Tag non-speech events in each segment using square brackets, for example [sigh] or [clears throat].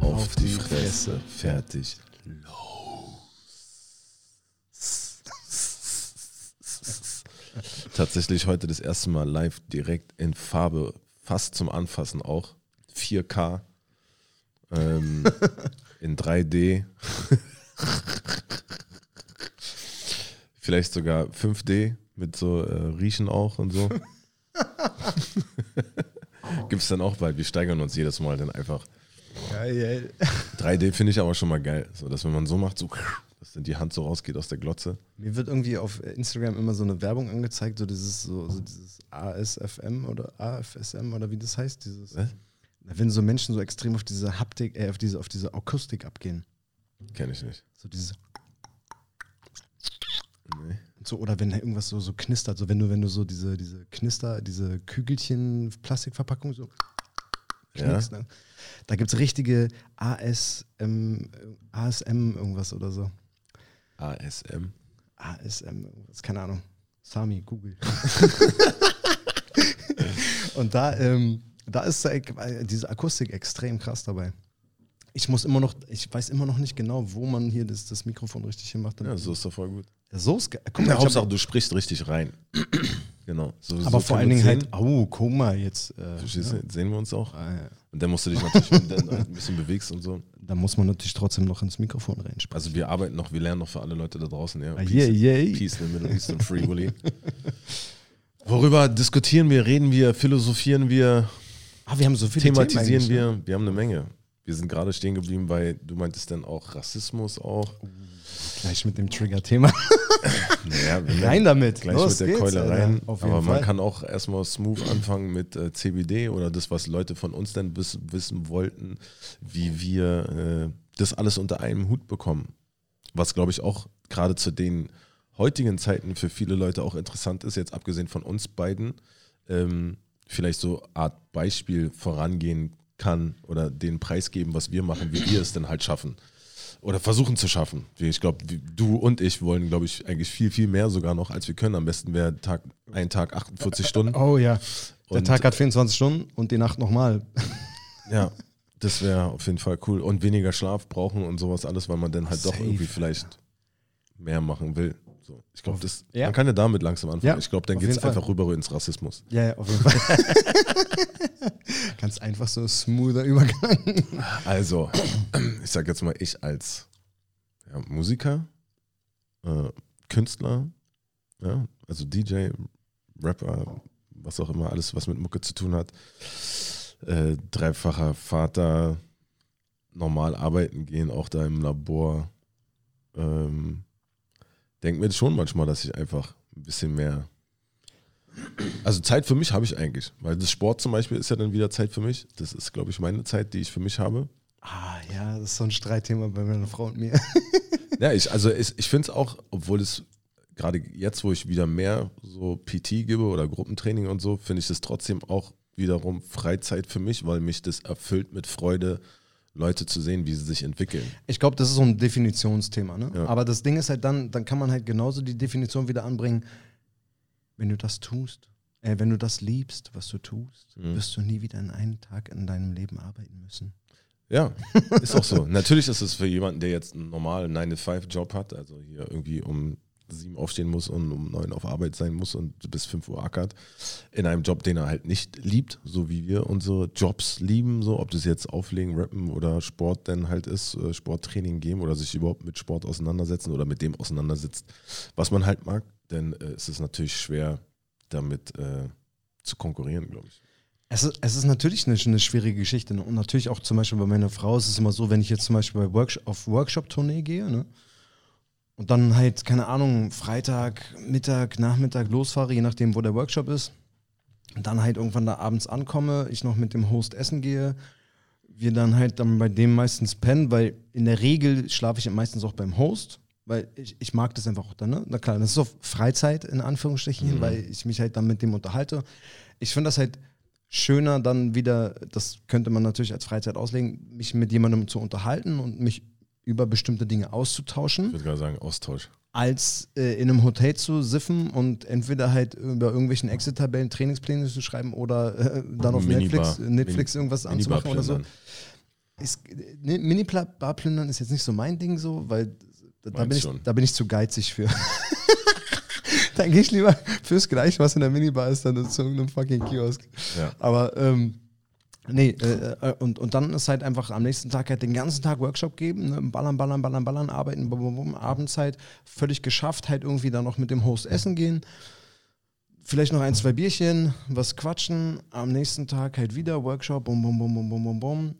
Auf die Fresse, fertig. Tatsächlich heute das erste Mal live direkt in Farbe, fast zum Anfassen auch. 4K. Ähm, [laughs] in 3D. Vielleicht sogar 5D mit so äh, Riechen auch und so. [laughs] Gibt es dann auch bald. Wir steigern uns jedes Mal dann einfach. Geil. 3D finde ich aber schon mal geil. So, dass wenn man so macht, so, dass dann die Hand so rausgeht aus der Glotze. Mir wird irgendwie auf Instagram immer so eine Werbung angezeigt, so dieses, so, so dieses ASFM oder AFSM oder wie das heißt. Dieses, Was? wenn so Menschen so extrem auf diese Haptik, äh, auf diese, auf diese Akustik abgehen. Kenne ich nicht. So dieses, Nee. so, oder wenn irgendwas so, so knistert, so wenn du, wenn du so diese, diese Knister, diese Kügelchen, Plastikverpackung so Ja. knickst, ne? Da gibt es richtige ASM, ASM irgendwas oder so. ASM. ASM, irgendwas, keine Ahnung. Sami, Google. [laughs] Und da, ähm, da ist diese Akustik extrem krass dabei. Ich muss immer noch, ich weiß immer noch nicht genau, wo man hier das, das Mikrofon richtig hinmacht. Ja, so ist doch voll gut. Ja, so ist ge- Guck Ja, Hauptsache, du sprichst richtig rein. [clears throat] genau. So, aber so vor allen Dingen halt, oh, guck mal jetzt. Äh, sehen. Verstehst ja. Sehen wir uns auch. Ah, ja. Und dann musst du dich natürlich, wenn du dann halt ein bisschen bewegst und so. Da muss man natürlich trotzdem noch ins Mikrofon reinsprechen. Also wir arbeiten noch, wir lernen noch für alle Leute da draußen. Ja. Ah, yeah, yeah. Peace in the Middle East und Free [laughs] Willy. Worüber diskutieren wir, reden wir, philosophieren wir, Ah, wir haben so viele Themen thematisieren ne? wir? Wir haben eine Menge. Wir sind gerade stehen geblieben bei, du meintest dann auch Rassismus auch. Gleich mit dem Trigger-Thema. [laughs] Naja, Rein damit. Gleich Los mit der geht's, Keule rein. Aber man Fall. kann auch erstmal smooth anfangen mit äh, CBD oder das, was Leute von uns dann wiss, wissen wollten, wie wir äh, das alles unter einem Hut bekommen. Was, glaube ich, auch gerade zu den heutigen Zeiten für viele Leute auch interessant ist, jetzt abgesehen von uns beiden, ähm, vielleicht so Art Beispiel vorangehen kann oder den Preis geben, was wir machen, wie wir es denn halt schaffen. Oder versuchen zu schaffen. Ich glaube, du und ich wollen, glaube ich, eigentlich viel, viel mehr sogar noch, als wir können. Am besten wäre Tag, ein Tag 48 Stunden. [laughs] Oh ja. Der Und- Tag hat 24 Stunden und die Nacht nochmal. [laughs] Ja, das wäre auf jeden Fall cool. Und weniger Schlaf brauchen und sowas alles, weil man dann halt doch Safe, irgendwie vielleicht mehr machen will. So, ich glaube, das Ja. man kann ja damit langsam anfangen. Ja, ich glaube, dann geht es einfach rüber ins Rassismus. Ja, ja, auf jeden Fall. [laughs] [laughs] Ganz einfach so smoother Übergang. Also, ich sage jetzt mal, ich als ja, Musiker, äh, Künstler, ja, also DJ, Rapper, was auch immer, alles, was mit Mucke zu tun hat, äh, dreifacher Vater, normal arbeiten gehen, auch da im Labor. Ähm, Denke mir schon manchmal, dass ich einfach ein bisschen mehr. Also Zeit für mich habe ich eigentlich, weil das Sport zum Beispiel ist ja dann wieder Zeit für mich. Das ist, glaube ich, meine Zeit, die ich für mich habe. Ah ja, das ist so ein Streitthema bei meiner Frau und mir. [laughs] Ja, ich, also ich, ich finde es auch, obwohl es gerade jetzt, wo ich wieder mehr so PT gebe oder Gruppentraining und so, finde ich es trotzdem auch wiederum Freizeit für mich, weil mich das erfüllt mit Freude, Leute zu sehen, wie sie sich entwickeln. Ich glaube, das ist so ein Definitionsthema. Ne? Ja. Aber das Ding ist halt dann, dann kann man halt genauso die Definition wieder anbringen, wenn du das tust, äh, wenn du das liebst, was du tust, Mhm. wirst du nie wieder in einen Tag in deinem Leben arbeiten müssen. Ja, ist auch so. Natürlich ist es für jemanden, der jetzt einen normalen 9-to-5-Job hat, also hier irgendwie um sieben aufstehen muss und um neun auf Arbeit sein muss und bis fünf Uhr ackert, in einem Job, den er halt nicht liebt, so wie wir unsere Jobs lieben, so ob das jetzt Auflegen, Rappen oder Sport denn halt ist, äh, Sporttraining geben oder sich überhaupt mit Sport auseinandersetzen oder mit dem auseinandersetzt, was man halt mag, dann äh, ist natürlich schwer, damit äh, zu konkurrieren, glaube ich. Es ist, es ist natürlich eine, eine schwierige Geschichte. Ne? Und natürlich auch zum Beispiel bei meiner Frau ist es immer so, wenn ich jetzt zum Beispiel bei Workshop, auf Workshop-Tournee gehe, ne? Und dann halt, keine Ahnung, Freitag, Mittag, Nachmittag losfahre, je nachdem, wo der Workshop ist. Und dann halt irgendwann da abends ankomme, ich noch mit dem Host essen gehe, wir dann halt dann bei dem meistens pennen, weil in der Regel schlafe ich meistens auch beim Host. Weil ich, ich mag das einfach auch dann, ne? Na klar, das ist so Freizeit in Anführungsstrichen, Mhm. weil ich mich halt dann mit dem unterhalte. Ich finde das halt schöner dann wieder, das könnte man natürlich als Freizeit auslegen, mich mit jemandem zu unterhalten und mich über bestimmte Dinge Ich auszutauschen, würde gerade sagen, Austausch. als äh, in einem Hotel zu siffen und entweder halt über irgendwelchen Exit-Tabellen Trainingspläne zu schreiben oder äh, dann auf Minibar. Netflix, Netflix irgendwas Minibar anzumachen oder so. Ist, ne, Mini-Bar plündern ist jetzt nicht so mein Ding so, weil da, da, bin ich, da bin ich zu geizig für. [laughs] dann gehe ich lieber fürs Gleiche, was in der Minibar ist, dann zu irgendeinem fucking Kiosk. Ja. Aber ähm, nee, äh, äh, und, und dann ist halt einfach am nächsten Tag halt den ganzen Tag Workshop geben, ne? ballern, ballern, ballern, ballern, arbeiten, bum, bum, bum, abends halt völlig geschafft, halt irgendwie dann noch mit dem Host essen gehen. Vielleicht noch ein, zwei Bierchen, was quatschen, am nächsten Tag halt wieder Workshop, bum, bum, bum, bum, bum, bum, bum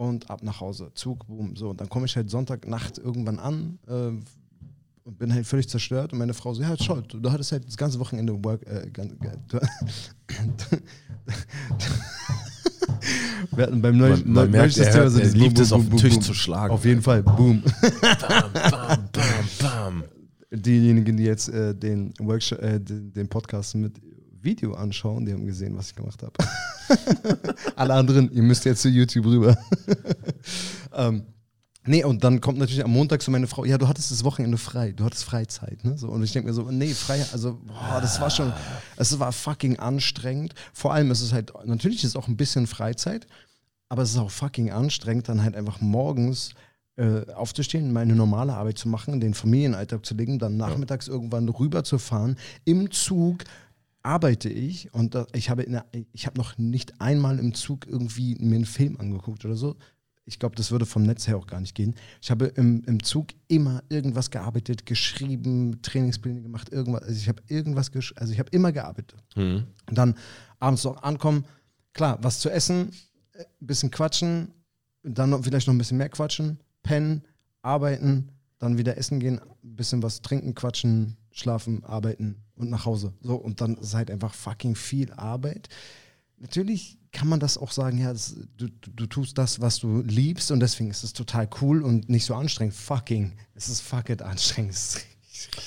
und ab nach Hause, Zug, boom, so. Und dann komme ich halt Sonntagnacht irgendwann an äh, und bin halt völlig zerstört und meine Frau so, ja, schau, du, du hattest halt das ganze Wochenende Work, äh, [laughs] Wir hatten beim neuen, Man, man merkt, er, hört, er dieses liebt es, auf den Tisch boom. zu schlagen. Auf jeden Fall, boom. Bam, bam, bam, bam. Diejenigen, die jetzt äh, den, Workshop, äh, den, den Podcast mit Video anschauen, die haben gesehen, was ich gemacht habe. [laughs] Alle anderen, ihr müsst jetzt zu YouTube rüber. [laughs] ähm, nee, und dann kommt natürlich am Montag so meine Frau, ja, du hattest das Wochenende frei, du hattest Freizeit. Ne? So, und ich denke mir so, nee, frei, also, boah, das war schon, es war fucking anstrengend. Vor allem ist es halt, natürlich ist es auch ein bisschen Freizeit, aber es ist auch fucking anstrengend, dann halt einfach morgens äh, aufzustehen, meine normale Arbeit zu machen, den Familienalltag zu legen, dann nachmittags irgendwann rüberzufahren. Im Zug arbeite ich und ich habe der, ich habe noch nicht einmal im Zug irgendwie mir einen Film angeguckt oder so. Ich glaube, das würde vom Netz her auch gar nicht gehen. Ich habe im, im Zug immer irgendwas gearbeitet, geschrieben, Trainingspläne gemacht, irgendwas. Also ich habe irgendwas, also ich habe immer gearbeitet. Hm. Und dann abends noch ankommen, klar, was zu essen, äh, ein bisschen quatschen, dann noch, vielleicht noch ein bisschen mehr quatschen, pennen, arbeiten, dann wieder essen gehen, ein bisschen was trinken, quatschen, schlafen, arbeiten und nach Hause. So, und dann ist halt einfach fucking viel Arbeit. Natürlich kann man das auch sagen, ja, das, du, du, tust das, was du liebst und deswegen ist es total cool und nicht so anstrengend. Fucking, es ist fuck it anstrengend.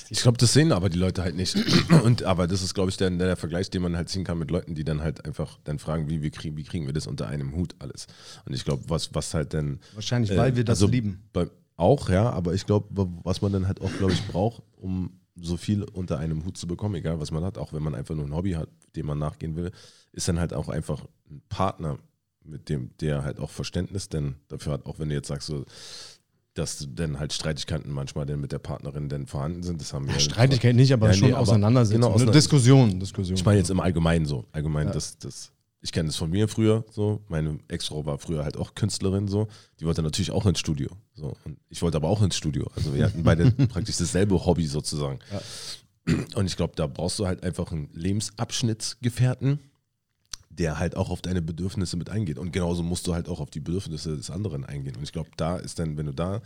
Ich glaube, das sehen aber die Leute halt nicht. [clears throat] Und aber das ist, glaube ich, der, der Vergleich, den man halt ziehen kann mit Leuten, die dann halt einfach dann fragen, wie, wie, kriegen, wie kriegen wir das unter einem Hut alles. Und ich glaube, was, was halt dann Wahrscheinlich, weil wir das also lieben. Bei, auch, ja, aber ich glaube, was man dann halt auch, glaube ich, braucht, um so viel unter einem Hut zu bekommen, egal was man hat, auch wenn man einfach nur ein Hobby hat, dem man nachgehen will, ist dann halt auch einfach ein Partner, mit dem der halt auch Verständnis denn dafür hat, auch wenn du jetzt sagst, so, dass dann halt Streitigkeiten manchmal dann mit der Partnerin dann vorhanden sind, das haben wir. Streitigkeit nicht, aber Ja, schon nee, aber- Auseinandersetzung. genau, ne? auseinander- Diskussion, Diskussion. Ich meine jetzt im Allgemeinen so. Allgemein, Ja. das, das, ich kenne das von mir früher so. Meine Ex-Frau war früher halt auch Künstlerin so. Die wollte natürlich auch ins Studio. So. Und ich wollte aber auch ins Studio. Also wir hatten beide [laughs] praktisch dasselbe Hobby sozusagen. Und ich glaube, da brauchst du halt einfach einen Lebensabschnittsgefährten, der halt auch auf deine Bedürfnisse mit eingeht. Und genauso musst du halt auch auf die Bedürfnisse des anderen eingehen. Und ich glaube, da ist dann, wenn du da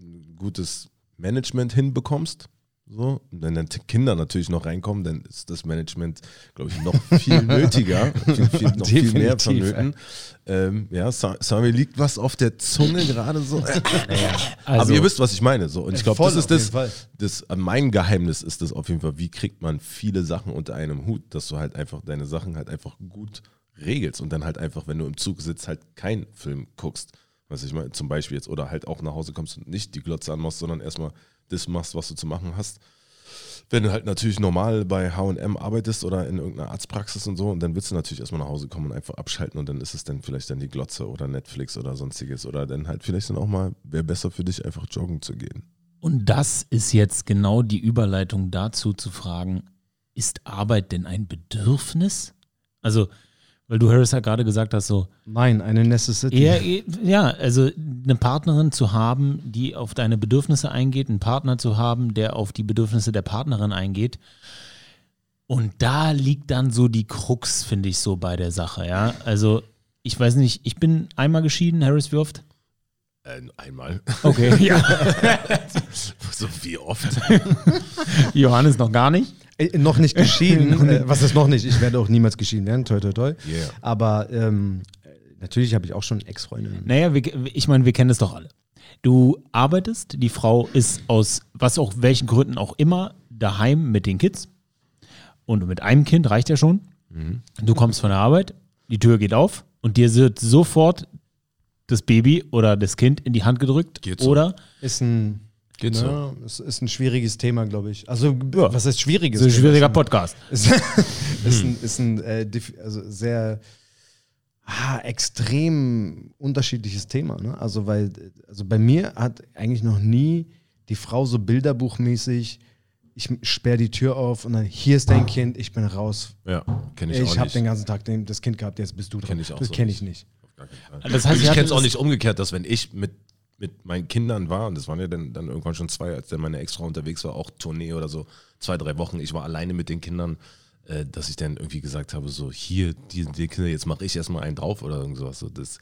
ein gutes Management hinbekommst, so, und wenn dann Kinder natürlich noch reinkommen, dann ist das Management, glaube ich, noch viel [laughs] nötiger, viel, viel, noch viel mehr Definitiv, vonnöten. Ähm, ja, Sa- Sami liegt was auf der Zunge gerade so. [laughs] Also, Aber ihr wisst, was ich meine. So. Und ich glaube, das ist das, das, mein Geheimnis ist das auf jeden Fall, wie kriegt man viele Sachen unter einem Hut, dass du halt einfach deine Sachen halt einfach gut regelst und dann halt einfach, wenn du im Zug sitzt, halt keinen Film guckst. Was ich meine, zum Beispiel jetzt, oder halt auch nach Hause kommst und nicht die Glotze anmachst, sondern erstmal das machst, was du zu machen hast. Wenn du halt natürlich normal bei HM arbeitest oder in irgendeiner Arztpraxis und so, und dann willst du natürlich erstmal nach Hause kommen und einfach abschalten und dann ist es dann vielleicht dann die Glotze oder Netflix oder sonstiges oder dann halt vielleicht dann auch mal, wäre besser für dich, einfach joggen zu gehen. und das ist jetzt genau die Überleitung dazu zu fragen, ist Arbeit denn ein Bedürfnis? Also, weil du Harris ja gerade gesagt hast, so, Nein, eine Necessity. eher, ja, also eine Partnerin zu haben, die auf deine Bedürfnisse eingeht, einen Partner zu haben, der auf die Bedürfnisse der Partnerin eingeht. Und da liegt dann so die Krux, finde ich, so bei der Sache, ja. Also, ich weiß nicht, ich bin einmal geschieden, Harris, wie oft? Äh, einmal. Okay, [laughs] ja. [laughs] so wie oft. [laughs] Johannes noch gar nicht. Äh, noch nicht geschieden. äh, was ist noch nicht? Ich werde auch niemals geschieden werden. Toi, toi, toi. Yeah. Aber ähm, natürlich habe ich auch schon Ex-Freundinnen. Naja, wir, ich meine, wir kennen es doch alle. Du arbeitest, die Frau ist aus was auch welchen Gründen auch immer daheim mit den Kids und mit einem Kind reicht ja schon. Mhm. Du kommst von der Arbeit, die Tür geht auf und dir wird sofort das Baby oder das Kind in die Hand gedrückt Geht so. oder Ist ein, Geht ne, ist, ist ein schwieriges Thema, glaube ich. Also, was heißt schwieriges? so ein Thema? schwieriger Podcast. Ist, ist ein, [laughs] ist ein äh, also sehr ah, extrem unterschiedliches Thema. Ne? Also, weil, also bei mir hat eigentlich noch nie die Frau so bilderbuchmäßig, ich sperre die Tür auf und dann hier ist dein Kind, ich bin raus. Ja, kenne ich, Ich, auch habe nicht. den ganzen Tag den, das Kind gehabt, jetzt bist du dran. Kenn ich auch das so kenne nicht. ich nicht. Das heißt, ich kenne es auch nicht umgekehrt, dass wenn ich mit, mit meinen Kindern war, und das waren ja dann, dann irgendwann schon zwei, als dann meine Ex-Frau unterwegs war, auch Tournee oder so, zwei, drei Wochen, ich war alleine mit den Kindern, äh, dass ich dann irgendwie gesagt habe, so hier, die, die Kinder, jetzt mache ich erstmal einen drauf oder irgend sowas. So, das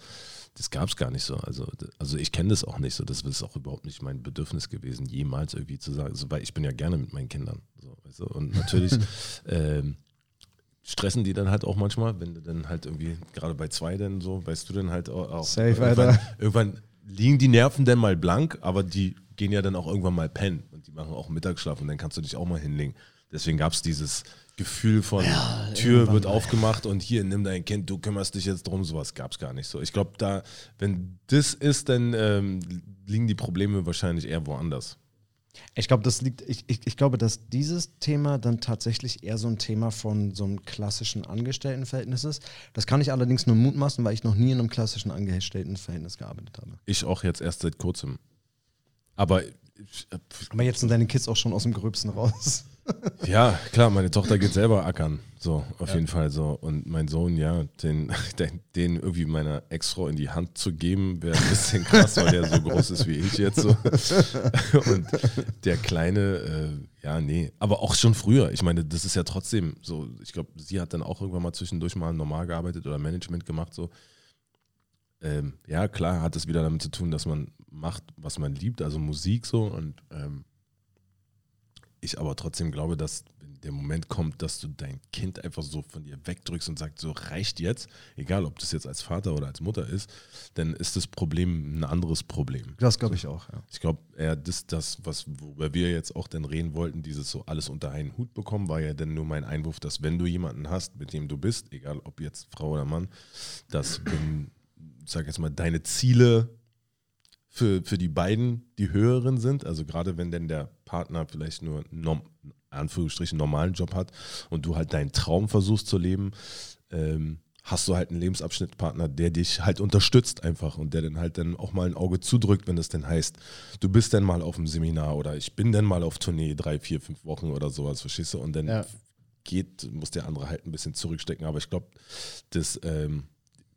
das gab es gar nicht so. Also, also ich kenne das auch nicht so. Das ist auch überhaupt nicht mein Bedürfnis gewesen, jemals irgendwie zu sagen, so, weil ich bin ja gerne mit meinen Kindern. So, du? Und natürlich [laughs] ähm, stressen die dann halt auch manchmal, wenn du dann halt irgendwie, gerade bei zwei dann so, weißt du dann halt auch, auch Safe, irgendwann, Alter. irgendwann liegen die Nerven dann mal blank, aber die gehen ja dann auch irgendwann mal pennen und die machen auch Mittagsschlaf und dann kannst du dich auch mal hinlegen. Deswegen gab es dieses Gefühl von Tür wird aufgemacht und hier nimm dein Kind, du kümmerst dich jetzt drum, sowas gab es gar nicht so. Ich glaube, da, wenn das ist, dann ähm, liegen die Probleme wahrscheinlich eher woanders. Ich glaube, das liegt, ich, ich, ich glaube, dass dieses Thema dann tatsächlich eher so ein Thema von so einem klassischen Angestelltenverhältnis ist. Das kann ich allerdings nur mutmaßen, weil ich noch nie in einem klassischen Angestelltenverhältnis gearbeitet habe. Ich auch jetzt erst seit kurzem. Aber Aber jetzt sind deine Kids auch schon aus dem Gröbsten raus. [laughs] Ja, klar, meine Tochter geht selber ackern. So, auf jeden Fall so. Und mein Sohn, ja, den, [laughs] den, den irgendwie meiner Ex-Frau in die Hand zu geben, wäre ein bisschen krass, weil der so groß ist wie ich jetzt so. [laughs] Und der Kleine, äh, ja, nee. Aber auch schon früher. Ich meine, das ist ja trotzdem so, ich glaube, sie hat dann auch irgendwann mal zwischendurch mal normal gearbeitet oder Management gemacht, so. Ähm, ja, klar, hat es wieder damit zu tun, dass man macht, was man liebt, also Musik so und ähm, ich aber trotzdem glaube, dass wenn der Moment kommt, dass du dein Kind einfach so von dir wegdrückst und sagst, so reicht jetzt, egal ob das jetzt als Vater oder als Mutter ist, dann ist das Problem ein anderes Problem. Das glaube ich auch, ja. Ich glaube, eher das, das, was, worüber wir jetzt auch dann reden wollten, dieses so alles unter einen Hut bekommen, war ja dann nur mein Einwurf, dass wenn du jemanden hast, mit dem du bist, egal ob jetzt Frau oder Mann, dass wenn, sag jetzt mal, deine Ziele für, für die beiden die höheren sind, also gerade wenn denn der Partner vielleicht nur einen norm, Anführungsstrichen normalen Job hat und du halt deinen Traum versuchst zu leben, ähm, hast du halt einen Lebensabschnittpartner, der dich halt unterstützt einfach und der dann halt dann auch mal ein Auge zudrückt, wenn es denn heißt, du bist dann mal auf dem Seminar oder ich bin dann mal auf Tournee, drei, vier, fünf Wochen oder sowas, verstehst du? Und dann Ja. geht, muss der andere halt ein bisschen zurückstecken. Aber ich glaube, das ähm,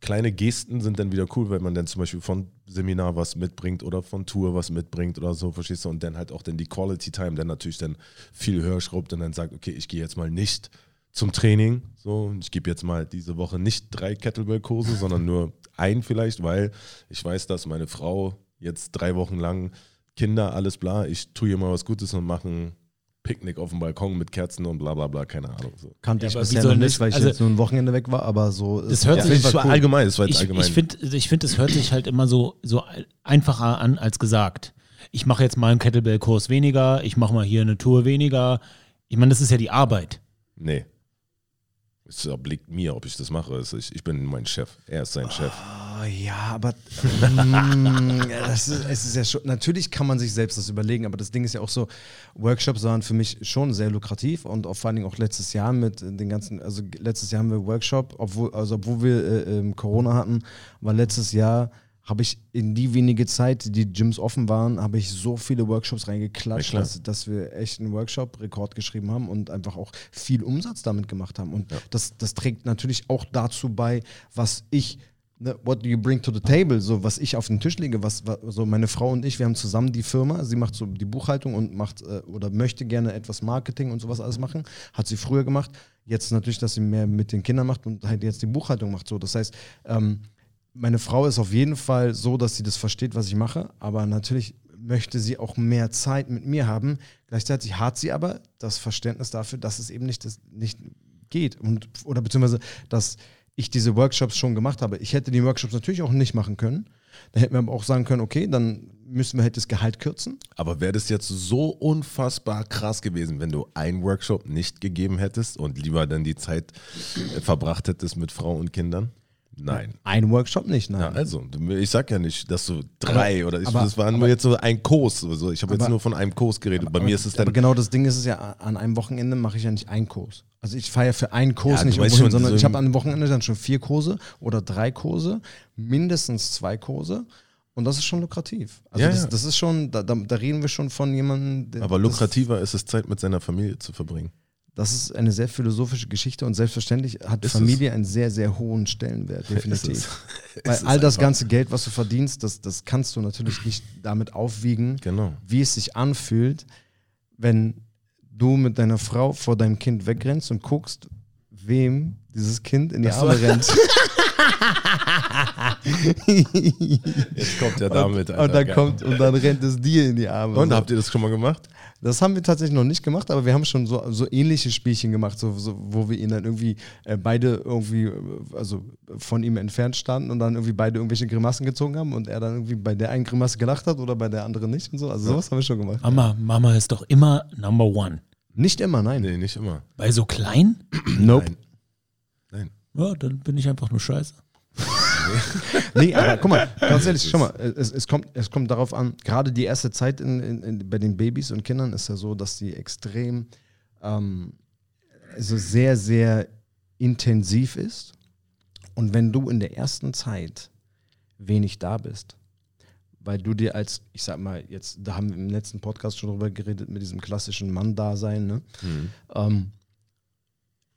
kleine Gesten sind dann wieder cool, wenn man dann zum Beispiel von Seminar was mitbringt oder von Tour was mitbringt oder so, verstehst du? Und dann halt auch dann die Quality Time dann natürlich dann viel höher schraubt und dann sagt, okay, ich gehe jetzt mal nicht zum Training, so, und ich gebe jetzt mal diese Woche nicht drei Kettlebell-Kurse, sondern nur ein vielleicht, weil ich weiß, dass meine Frau jetzt drei Wochen lang Kinder, alles bla, ich tue ihr mal was Gutes und mache ein Picknick auf dem Balkon mit Kerzen und bla bla bla, keine Ahnung. So. Kannte Ja, ich bisher noch das- nicht, weil ich also- jetzt nur ein Wochenende weg war, aber so Das hört ja, sich- das war allgemein, das war jetzt Ich, allgemein. ich finde, ich find, es hört sich halt immer so, so einfacher an als gesagt. Ich mache jetzt mal einen Kettlebell-Kurs weniger, ich mache mal hier eine Tour weniger. Ich meine, das ist ja die Arbeit. Nee. Es obliegt mir, ob ich das mache. Ich, ich bin mein Chef. Er ist sein Chef. Oh, ja, aber mm, [laughs] ist, ist ja schon, natürlich kann man sich selbst das überlegen, aber das Ding ist ja auch so, Workshops waren für mich schon sehr lukrativ und auch vor allen Dingen auch letztes Jahr mit den ganzen, also letztes Jahr haben wir Workshop, obwohl, also obwohl wir äh, ähm, Corona hatten, war letztes Jahr habe ich in die wenige Zeit, die Gyms offen waren, habe ich so viele Workshops reingeklatscht, Ja, dass, dass wir echt einen Workshop-Rekord geschrieben haben und einfach auch viel Umsatz damit gemacht haben. Und das, das trägt natürlich auch dazu bei, was ich ne, what do you bring to the table? So, was ich auf den Tisch lege, was, was so meine Frau und ich, wir haben zusammen die Firma, sie macht so die Buchhaltung und macht äh, oder möchte gerne etwas Marketing und sowas alles machen. Hat sie früher gemacht. Jetzt natürlich, dass sie mehr mit den Kindern macht und halt jetzt die Buchhaltung macht. So, das heißt, ähm, meine Frau ist auf jeden Fall so, dass sie das versteht, was ich mache, aber natürlich möchte sie auch mehr Zeit mit mir haben. Gleichzeitig hat sie aber das Verständnis dafür, dass es eben nicht, das, nicht geht und, oder beziehungsweise, dass ich diese Workshops schon gemacht habe. Ich hätte die Workshops natürlich auch nicht machen können. Da hätten wir aber auch sagen können, okay, dann müssen wir halt das Gehalt kürzen. Aber wäre das jetzt so unfassbar krass gewesen, wenn du einen Workshop nicht gegeben hättest und lieber dann die Zeit äh, verbracht hättest mit Frau und Kindern? Nein. Ein Workshop nicht, nein. Ja, also, ich sag ja nicht, dass du drei Aber- oder ich, aber- das war nur aber- jetzt so ein Kurs. Also ich habe jetzt Aber- nur von einem Kurs geredet. Bei mir ist es aber dann. genau das Ding ist es ja, an einem Wochenende mache ich ja nicht einen Kurs. Also ich fahre ja für einen Kurs Ja, nicht irgendwo hin, schon, sondern so ich habe einem Wochenende dann schon vier Kurse oder drei Kurse, mindestens zwei Kurse. Und das ist schon lukrativ. Also Ja, das, das ist schon, da, da, reden wir schon von jemandem, der. aber lukrativer ist es, Zeit mit seiner Familie zu verbringen. Das ist eine sehr philosophische Geschichte und selbstverständlich hat Ist Familie einen sehr, sehr hohen Stellenwert, definitiv. [laughs] Ist es. [laughs] Weil Ist es all das ganze Geld, was du verdienst, das, das kannst du natürlich nicht damit aufwiegen, Genau. wie es sich anfühlt, wenn du mit deiner Frau vor deinem Kind wegrennst und guckst, wem dieses Kind in die. Arme rennt. [laughs] Jetzt kommt er damit. und, Alter, und, dann geil. kommt, und dann rennt es dir in die Arme. Und So. habt ihr das schon mal gemacht? Das haben wir tatsächlich noch nicht gemacht, aber wir haben schon so, so ähnliche Spielchen gemacht, so, so, wo wir ihn dann irgendwie äh, beide irgendwie, also von ihm entfernt standen und dann irgendwie beide irgendwelche Grimassen gezogen haben und er dann irgendwie bei der einen Grimasse gelacht hat oder bei der anderen nicht und so. Also sowas haben wir schon gemacht. Mama, Mama ist doch immer Number One. Nicht immer, nein. Nee, nicht immer. Bei so klein? Nope. Nein. Nein. Ja, dann bin ich einfach nur scheiße. [laughs] Nee, aber guck mal, ganz ehrlich, schau mal, es, es, kommt, es kommt darauf an, gerade die erste Zeit in, in, in, bei den Babys und Kindern ist ja so, dass die extrem, ähm, also sehr, sehr intensiv ist. Und wenn du in der ersten Zeit wenig da bist, weil du dir als, ich sag mal, jetzt, da haben wir im letzten Podcast schon drüber geredet, mit diesem klassischen Mann-Dasein, ne? Mhm. ähm,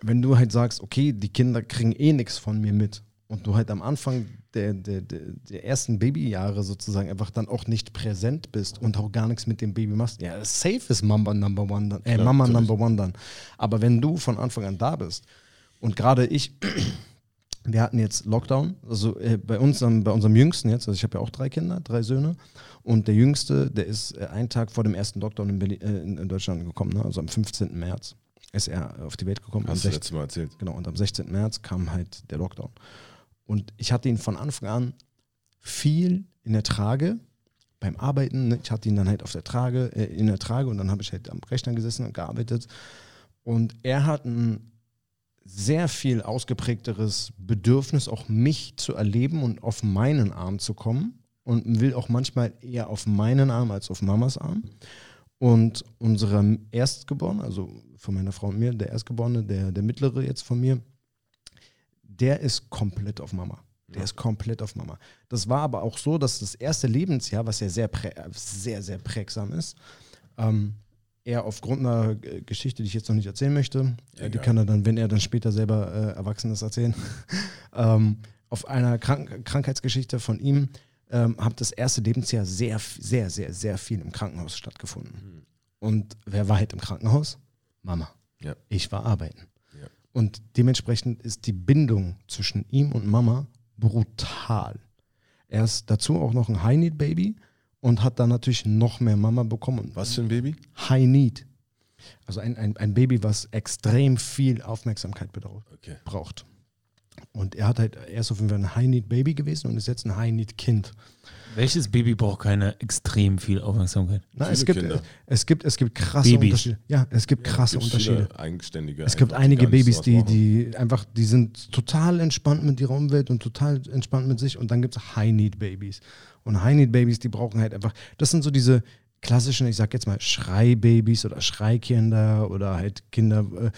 wenn du halt sagst, okay, die Kinder kriegen eh nichts von mir mit und du halt am Anfang der, der, der, ersten Babyjahre sozusagen einfach dann auch nicht präsent bist und auch gar nichts mit dem Baby machst, ja, safe ist Mama Number One dann, äh, Klar, Mama natürlich. Number One dann. Aber wenn du von Anfang an da bist und gerade ich, [clears throat] wir hatten jetzt Lockdown, also äh, bei uns, bei unserem Jüngsten jetzt, also ich habe ja auch drei Kinder, drei Söhne und der Jüngste, der ist äh, einen Tag vor dem ersten Lockdown in, Berlin, äh, in, Deutschland gekommen, ne? also am 15. März ist er auf die Welt gekommen. am Hast du 16. letztes Mal erzählt. Genau, und am 16. März kam halt der Lockdown. Und ich hatte ihn von Anfang an viel in der Trage beim Arbeiten. Ne? Ich hatte ihn dann halt auf der Trage, äh, in der Trage und dann habe ich halt am Rechner gesessen und gearbeitet. Und er hat ein sehr viel ausgeprägteres Bedürfnis, auch mich zu erleben und auf meinen Arm zu kommen. Und will auch manchmal eher auf meinen Arm als auf Mamas Arm. Und unsere Erstgeborene, also von meiner Frau und mir, der Erstgeborene, der, der mittlere jetzt von mir, der ist komplett auf Mama. Der ist komplett auf Mama. Das war aber auch so, dass das erste Lebensjahr, was ja sehr, sehr, sehr prägsam ist, ähm, er aufgrund einer Geschichte, die ich jetzt noch nicht erzählen möchte, äh, die Egal. kann er dann, wenn er dann später selber äh, erwachsen ist, erzählen, [laughs] ähm, auf einer Krank Krankheitsgeschichte von ihm ähm, hat das erste Lebensjahr sehr, sehr, sehr, sehr viel im Krankenhaus stattgefunden. Und wer war halt im Krankenhaus? Mama. Ja. Ich war arbeiten. Und dementsprechend ist die Bindung zwischen ihm und Mama brutal. Er ist dazu auch noch ein High-Need-Baby und hat dann natürlich noch mehr Mama bekommen. Was für ein Baby? High-Need. Also ein, ein, ein Baby, was extrem viel Aufmerksamkeit bedauert Okay. braucht. Und er hat halt, er ist auf jeden Fall ein High-Need-Baby gewesen und ist jetzt ein High-Need-Kind. Welches Baby braucht keine extrem viel Aufmerksamkeit? Na, es, gibt, Kinder. es, gibt, es gibt krasse Babys. Unterschiede. Ja, es gibt krasse Gibt's Unterschiede. Eigenständige. Es gibt einige Babys, die, die einfach, die sind total entspannt mit ihrer Umwelt und total entspannt mit sich. Und dann gibt es High-Need-Babys. Und High-Need-Babys, die brauchen halt einfach, das sind so diese klassischen, ich sag jetzt mal, Schreibabys oder Schreikinder oder halt Kinder, äh,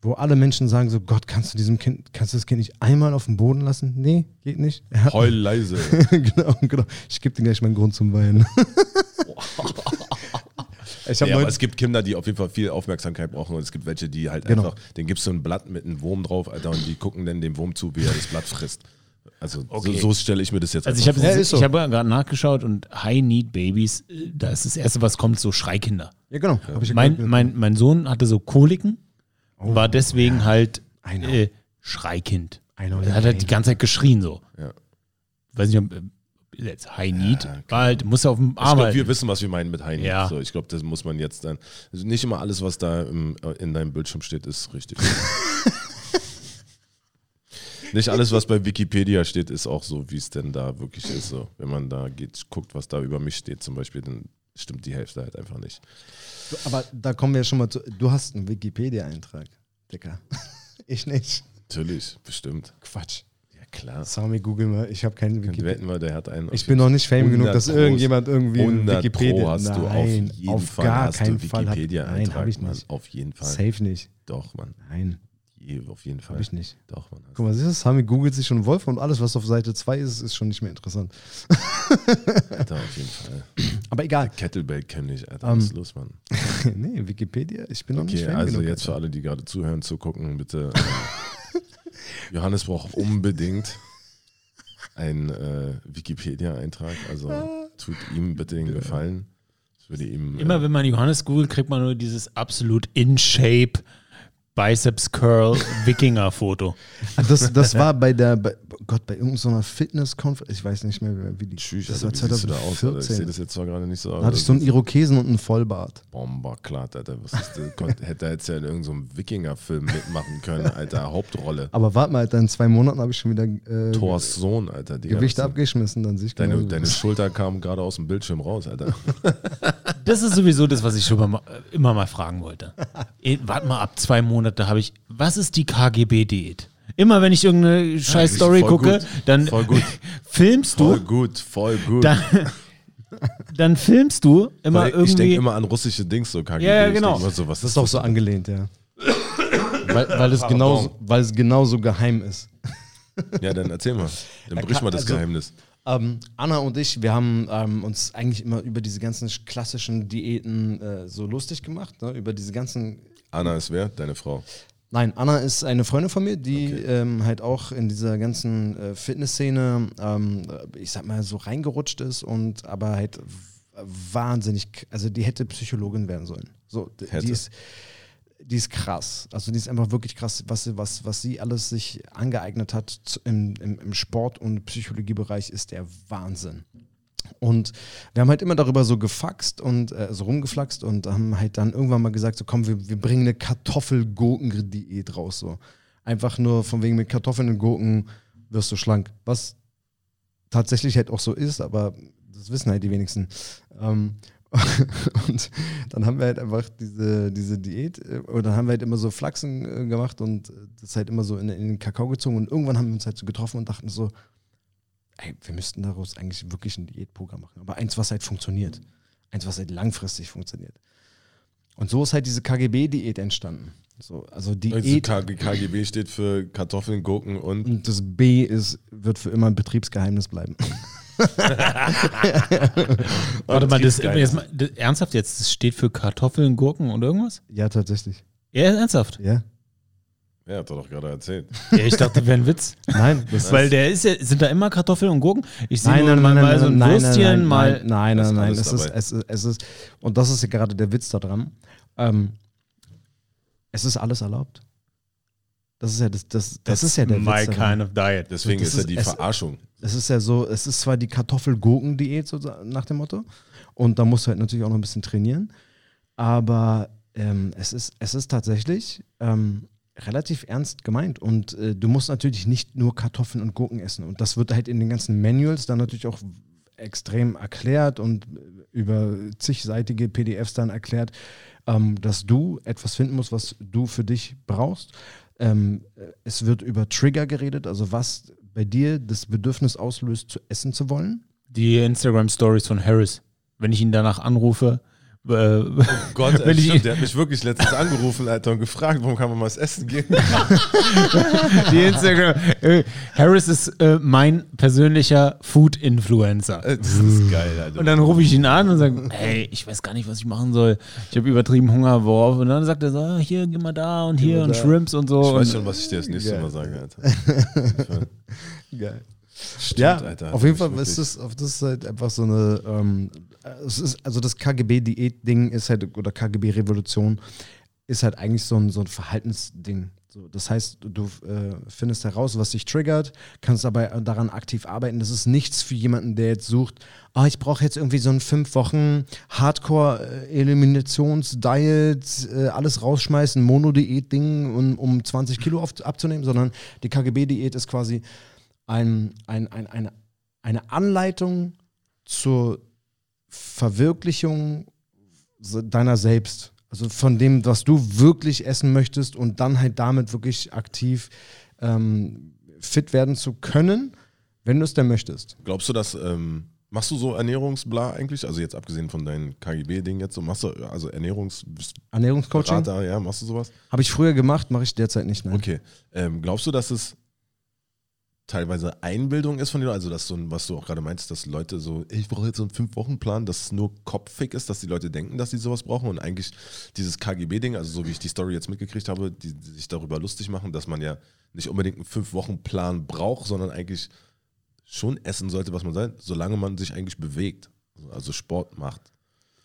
wo alle Menschen sagen so, Gott, kannst du diesem Kind, kannst du das Kind nicht einmal auf den Boden lassen? Nee, geht nicht. Er hat, Heul [laughs] leise. genau, genau. Ich gebe dir gleich meinen Grund zum Weinen. [laughs] ich habe Ja, aber es gibt Kinder, die auf jeden Fall viel Aufmerksamkeit brauchen und es gibt welche, die halt Genau. einfach, denen gibst du ein Blatt mit einem Wurm drauf, Alter, und die gucken dann dem Wurm zu, wie er das Blatt frisst. Also Okay. so, so stelle ich mir das jetzt Also ich habe Ja, so. hab gerade nachgeschaut und High-Need-Babies, äh, da ist das Erste, was kommt, so Schreikinder. ja, genau. ja Mein, mein, mein Sohn hatte so Koliken, war deswegen halt I know. äh, Schreikind. Er hat halt die ganze Zeit geschrien so. Ja. Weiß nicht, ob äh, jetzt High Need Ja, war halt, muss auf dem Ich Arm glaube, halten. wir wissen, was wir meinen mit Heini. Ja. So, ich glaube, das muss man jetzt dann. Also nicht immer alles, was da im, in deinem Bildschirm steht, ist richtig. [laughs] Nicht alles, was bei Wikipedia steht, ist auch so, wie es denn da wirklich ist. So. Wenn man da geht, guckt, was da über mich steht zum Beispiel, dann stimmt die Hälfte halt einfach nicht. Du, aber da kommen wir schon mal zu. Du hast einen Wikipedia-Eintrag, Dicker. [laughs] ich nicht. Natürlich, bestimmt. Quatsch. Ja, klar. Sami, google mal. Ich habe keinen Wikipedia. wetten wir, der hat einen. Ich bin noch nicht fame genug, dass 100 irgendjemand irgendwie 100 Wikipedia. Pro hast du auf Nein, jeden auf Fall gar hast keinen du Fall. Hab, nein, habe ich Mann. nicht. Auf jeden Fall. Safe nicht. Doch, Mann. Nein, auf jeden Fall. habe ich nicht. Doch, Mann. Guck mal, siehst du, Sami googelt sich schon Wolf und alles, was auf Seite 2 ist, ist schon nicht mehr interessant. [laughs] Alter, auf jeden Fall. Aber egal. Kettlebell kenne ich, Alter. Ähm, Was ist los, Mann? [laughs] nee, Wikipedia, ich bin noch nicht Okay, fame also genug. jetzt für Alter. alle, die gerade zuhören, zugucken, bitte. [laughs] ähm, Johannes braucht unbedingt einen äh, Wikipedia-Eintrag. Also tut ihm bitte den Gefallen. Das würde ihm. Immer äh, wenn man Johannes googelt, kriegt man nur dieses absolut in Shape Biceps Curl Wikinger Foto. Das, das war bei der, bei, oh Gott, bei irgendeiner Fitnesskonferenz, ich weiß nicht mehr, wie die, Tschüss, das war wie siehst du da aus? Alter? Ich sehe 2014. das jetzt zwar gerade nicht so aus. Da hatte ich so einen Irokesen und einen Vollbart. Bomberklatt, Alter. Was ist das? Gott, hätte er jetzt ja in irgendeinem Wikinger-Film mitmachen können, Alter. Hauptrolle. Aber warte mal, Alter, in zwei Monaten habe ich schon wieder äh, Thors Sohn, Alter. Digga, Gewicht abgeschmissen, dann sehe ich Deine, deine. Schulter kam gerade aus dem Bildschirm raus, Alter. Das ist sowieso das, was ich schon mal, immer mal fragen wollte. [laughs] Eh, Warte mal, ab zwei Monate habe ich, was ist die KGB-Diät? Immer wenn ich irgendeine scheiß Story voll gucke, gut, dann voll gut. [laughs] filmst Voll du, gut, voll gut. dann, [laughs] dann filmst du immer Weil ich irgendwie. denke immer an russische Dings, so KGB. Ja, ja, Ich genau. so, was Das ist auch so angelehnt, ja. weil, weil, es genauso, weil es genauso geheim ist. [laughs] Ja, dann erzähl mal. Dann brich mal das Also- Geheimnis. Ähm, Anna und ich, wir haben ähm, uns eigentlich immer über diese ganzen klassischen Diäten äh, so lustig gemacht, ne? über diese ganzen Anna ist wer? Deine Frau. Nein, Anna ist eine Freundin von mir, die ähm, halt auch in dieser ganzen äh, Fitnessszene, ähm, ich sag mal, so reingerutscht ist und aber halt wahnsinnig, also die hätte Psychologin werden sollen. So, Hätte. die ist, die ist krass. Also die ist einfach wirklich krass, was, sie- was, was sie alles sich angeeignet hat im, im, im Sport- und Psychologiebereich, ist der Wahnsinn. Und wir haben halt immer darüber so gefaxt und äh, so rumgeflaxt und haben halt dann irgendwann mal gesagt, so komm, wir, wir bringen eine Kartoffel-Gurken-Diät raus. So. Einfach nur von wegen mit Kartoffeln und Gurken wirst du schlank. Was tatsächlich halt auch so ist, aber das wissen halt die wenigsten. Ähm, [laughs] und dann haben wir halt einfach diese, diese Diät, äh, oder dann haben wir halt immer so Flachsen äh, gemacht und äh, das halt immer so in, in den Kakao gezogen und irgendwann haben wir uns halt so getroffen und dachten so, ey, wir müssten daraus eigentlich wirklich ein Diätprogramm machen. Aber eins, was halt funktioniert. Eins, was halt langfristig funktioniert. Und so ist halt diese KGB-Diät entstanden. So, also Also Diät KG KGB steht für Kartoffeln, Gurken und und das B ist, wird für immer ein Betriebsgeheimnis bleiben. [laughs] Warte mal, das, jetzt mal das, ernsthaft jetzt, das steht für Kartoffeln, Gurken und irgendwas? Ja, tatsächlich. Ja, ernsthaft. Ja. Ja, hat er doch gerade erzählt. [laughs] Ja, ich dachte, wäre ein Witz. Nein, [laughs] das Weil der ist ja, sind da immer Kartoffeln und Gurken? Ich sehe Nein, nur nein, mal, nein, so ein nein, Würstchen, nein, mal. nein, nein, ist nein, nein, es ist, es ist, es ist, und das ist ja gerade der Witz daran. Ähm, es ist alles erlaubt. Das ist ja das, das, das ist ja der my Witz kind of diet. Deswegen Das ist ja ist- die es- Verarschung. Es ist ja so, es ist zwar die Kartoffel-Gurken-Diät so nach dem Motto und da musst du halt natürlich auch noch ein bisschen trainieren, aber ähm, es, ist, es ist tatsächlich ähm, relativ ernst gemeint und äh, du musst natürlich nicht nur Kartoffeln und Gurken essen und das wird halt in den ganzen Manuals dann natürlich auch extrem erklärt und äh, über zigseitige PDFs dann erklärt, ähm, dass du etwas finden musst, was du für dich brauchst. Ähm, äh, es wird über Trigger geredet, also was bei dir das Bedürfnis auslöst, zu essen zu wollen. Die Instagram-Stories von Harris. Wenn ich ihn danach anrufe, äh, Gott, [laughs] Wenn ey, stimmt, der hat mich wirklich letztens angerufen, Alter, und gefragt, warum kann man mal was essen gehen? [laughs] die Instagram. Äh, Harris ist äh, mein persönlicher Food-Influencer. Äh, Das ist geil, Alter. Und dann rufe ich ihn an und sage, hey, ich weiß gar nicht, was ich machen soll. Ich habe übertrieben Hunger, worauf? Und dann sagt er so, ah, hier, geh mal da und hier mal und da. Shrimps und so. ich weiß schon, was ich dir das nächste Geil. Mal sage, Alter. [laughs] Geil. Stimmt, ja, Alter. auf jeden Fall Wirklich. ist das, das ist halt einfach so eine, ähm, es ist, also das KGB-Diät-Ding ist halt, oder KGB-Revolution ist halt eigentlich so ein, so ein Verhaltensding. So das heißt, du äh, findest heraus, was dich triggert, kannst dabei daran aktiv arbeiten. Das ist nichts für jemanden, der jetzt sucht, ah, ich brauche jetzt irgendwie so ein fünf Wochen Hardcore-Eliminations-Diet, äh, alles rausschmeißen, Mono-Diät-Ding, um, um 20 Kilo auf, abzunehmen, sondern die KGB-Diät ist quasi ein, ein, ein, eine, eine Anleitung zur Verwirklichung deiner selbst. Also von dem, was du wirklich essen möchtest und dann halt damit wirklich aktiv ähm, fit werden zu können, wenn du es denn möchtest. Glaubst du, dass ähm, machst du so Ernährungsbla eigentlich? Also jetzt abgesehen von deinem KGB-Ding jetzt, so machst du also Ernährungs Ernährungscoaching? Berater, ja, machst du sowas? Habe ich früher gemacht, mache ich derzeit nicht mehr. Okay. Ähm, glaubst du, dass es teilweise Einbildung ist von dir, also dass so ein, was du auch gerade meinst, dass Leute so, ich brauche jetzt so einen Fünf-Wochen-Plan, dass es nur kopfig ist, dass die Leute denken, dass sie sowas brauchen und eigentlich dieses KGB-Ding, also so wie ich die Story jetzt mitgekriegt habe, die, die sich darüber lustig machen, dass man ja nicht unbedingt einen Fünf-Wochen-Plan braucht, sondern eigentlich schon essen sollte, was man sagt, solange man sich eigentlich bewegt, also Sport macht.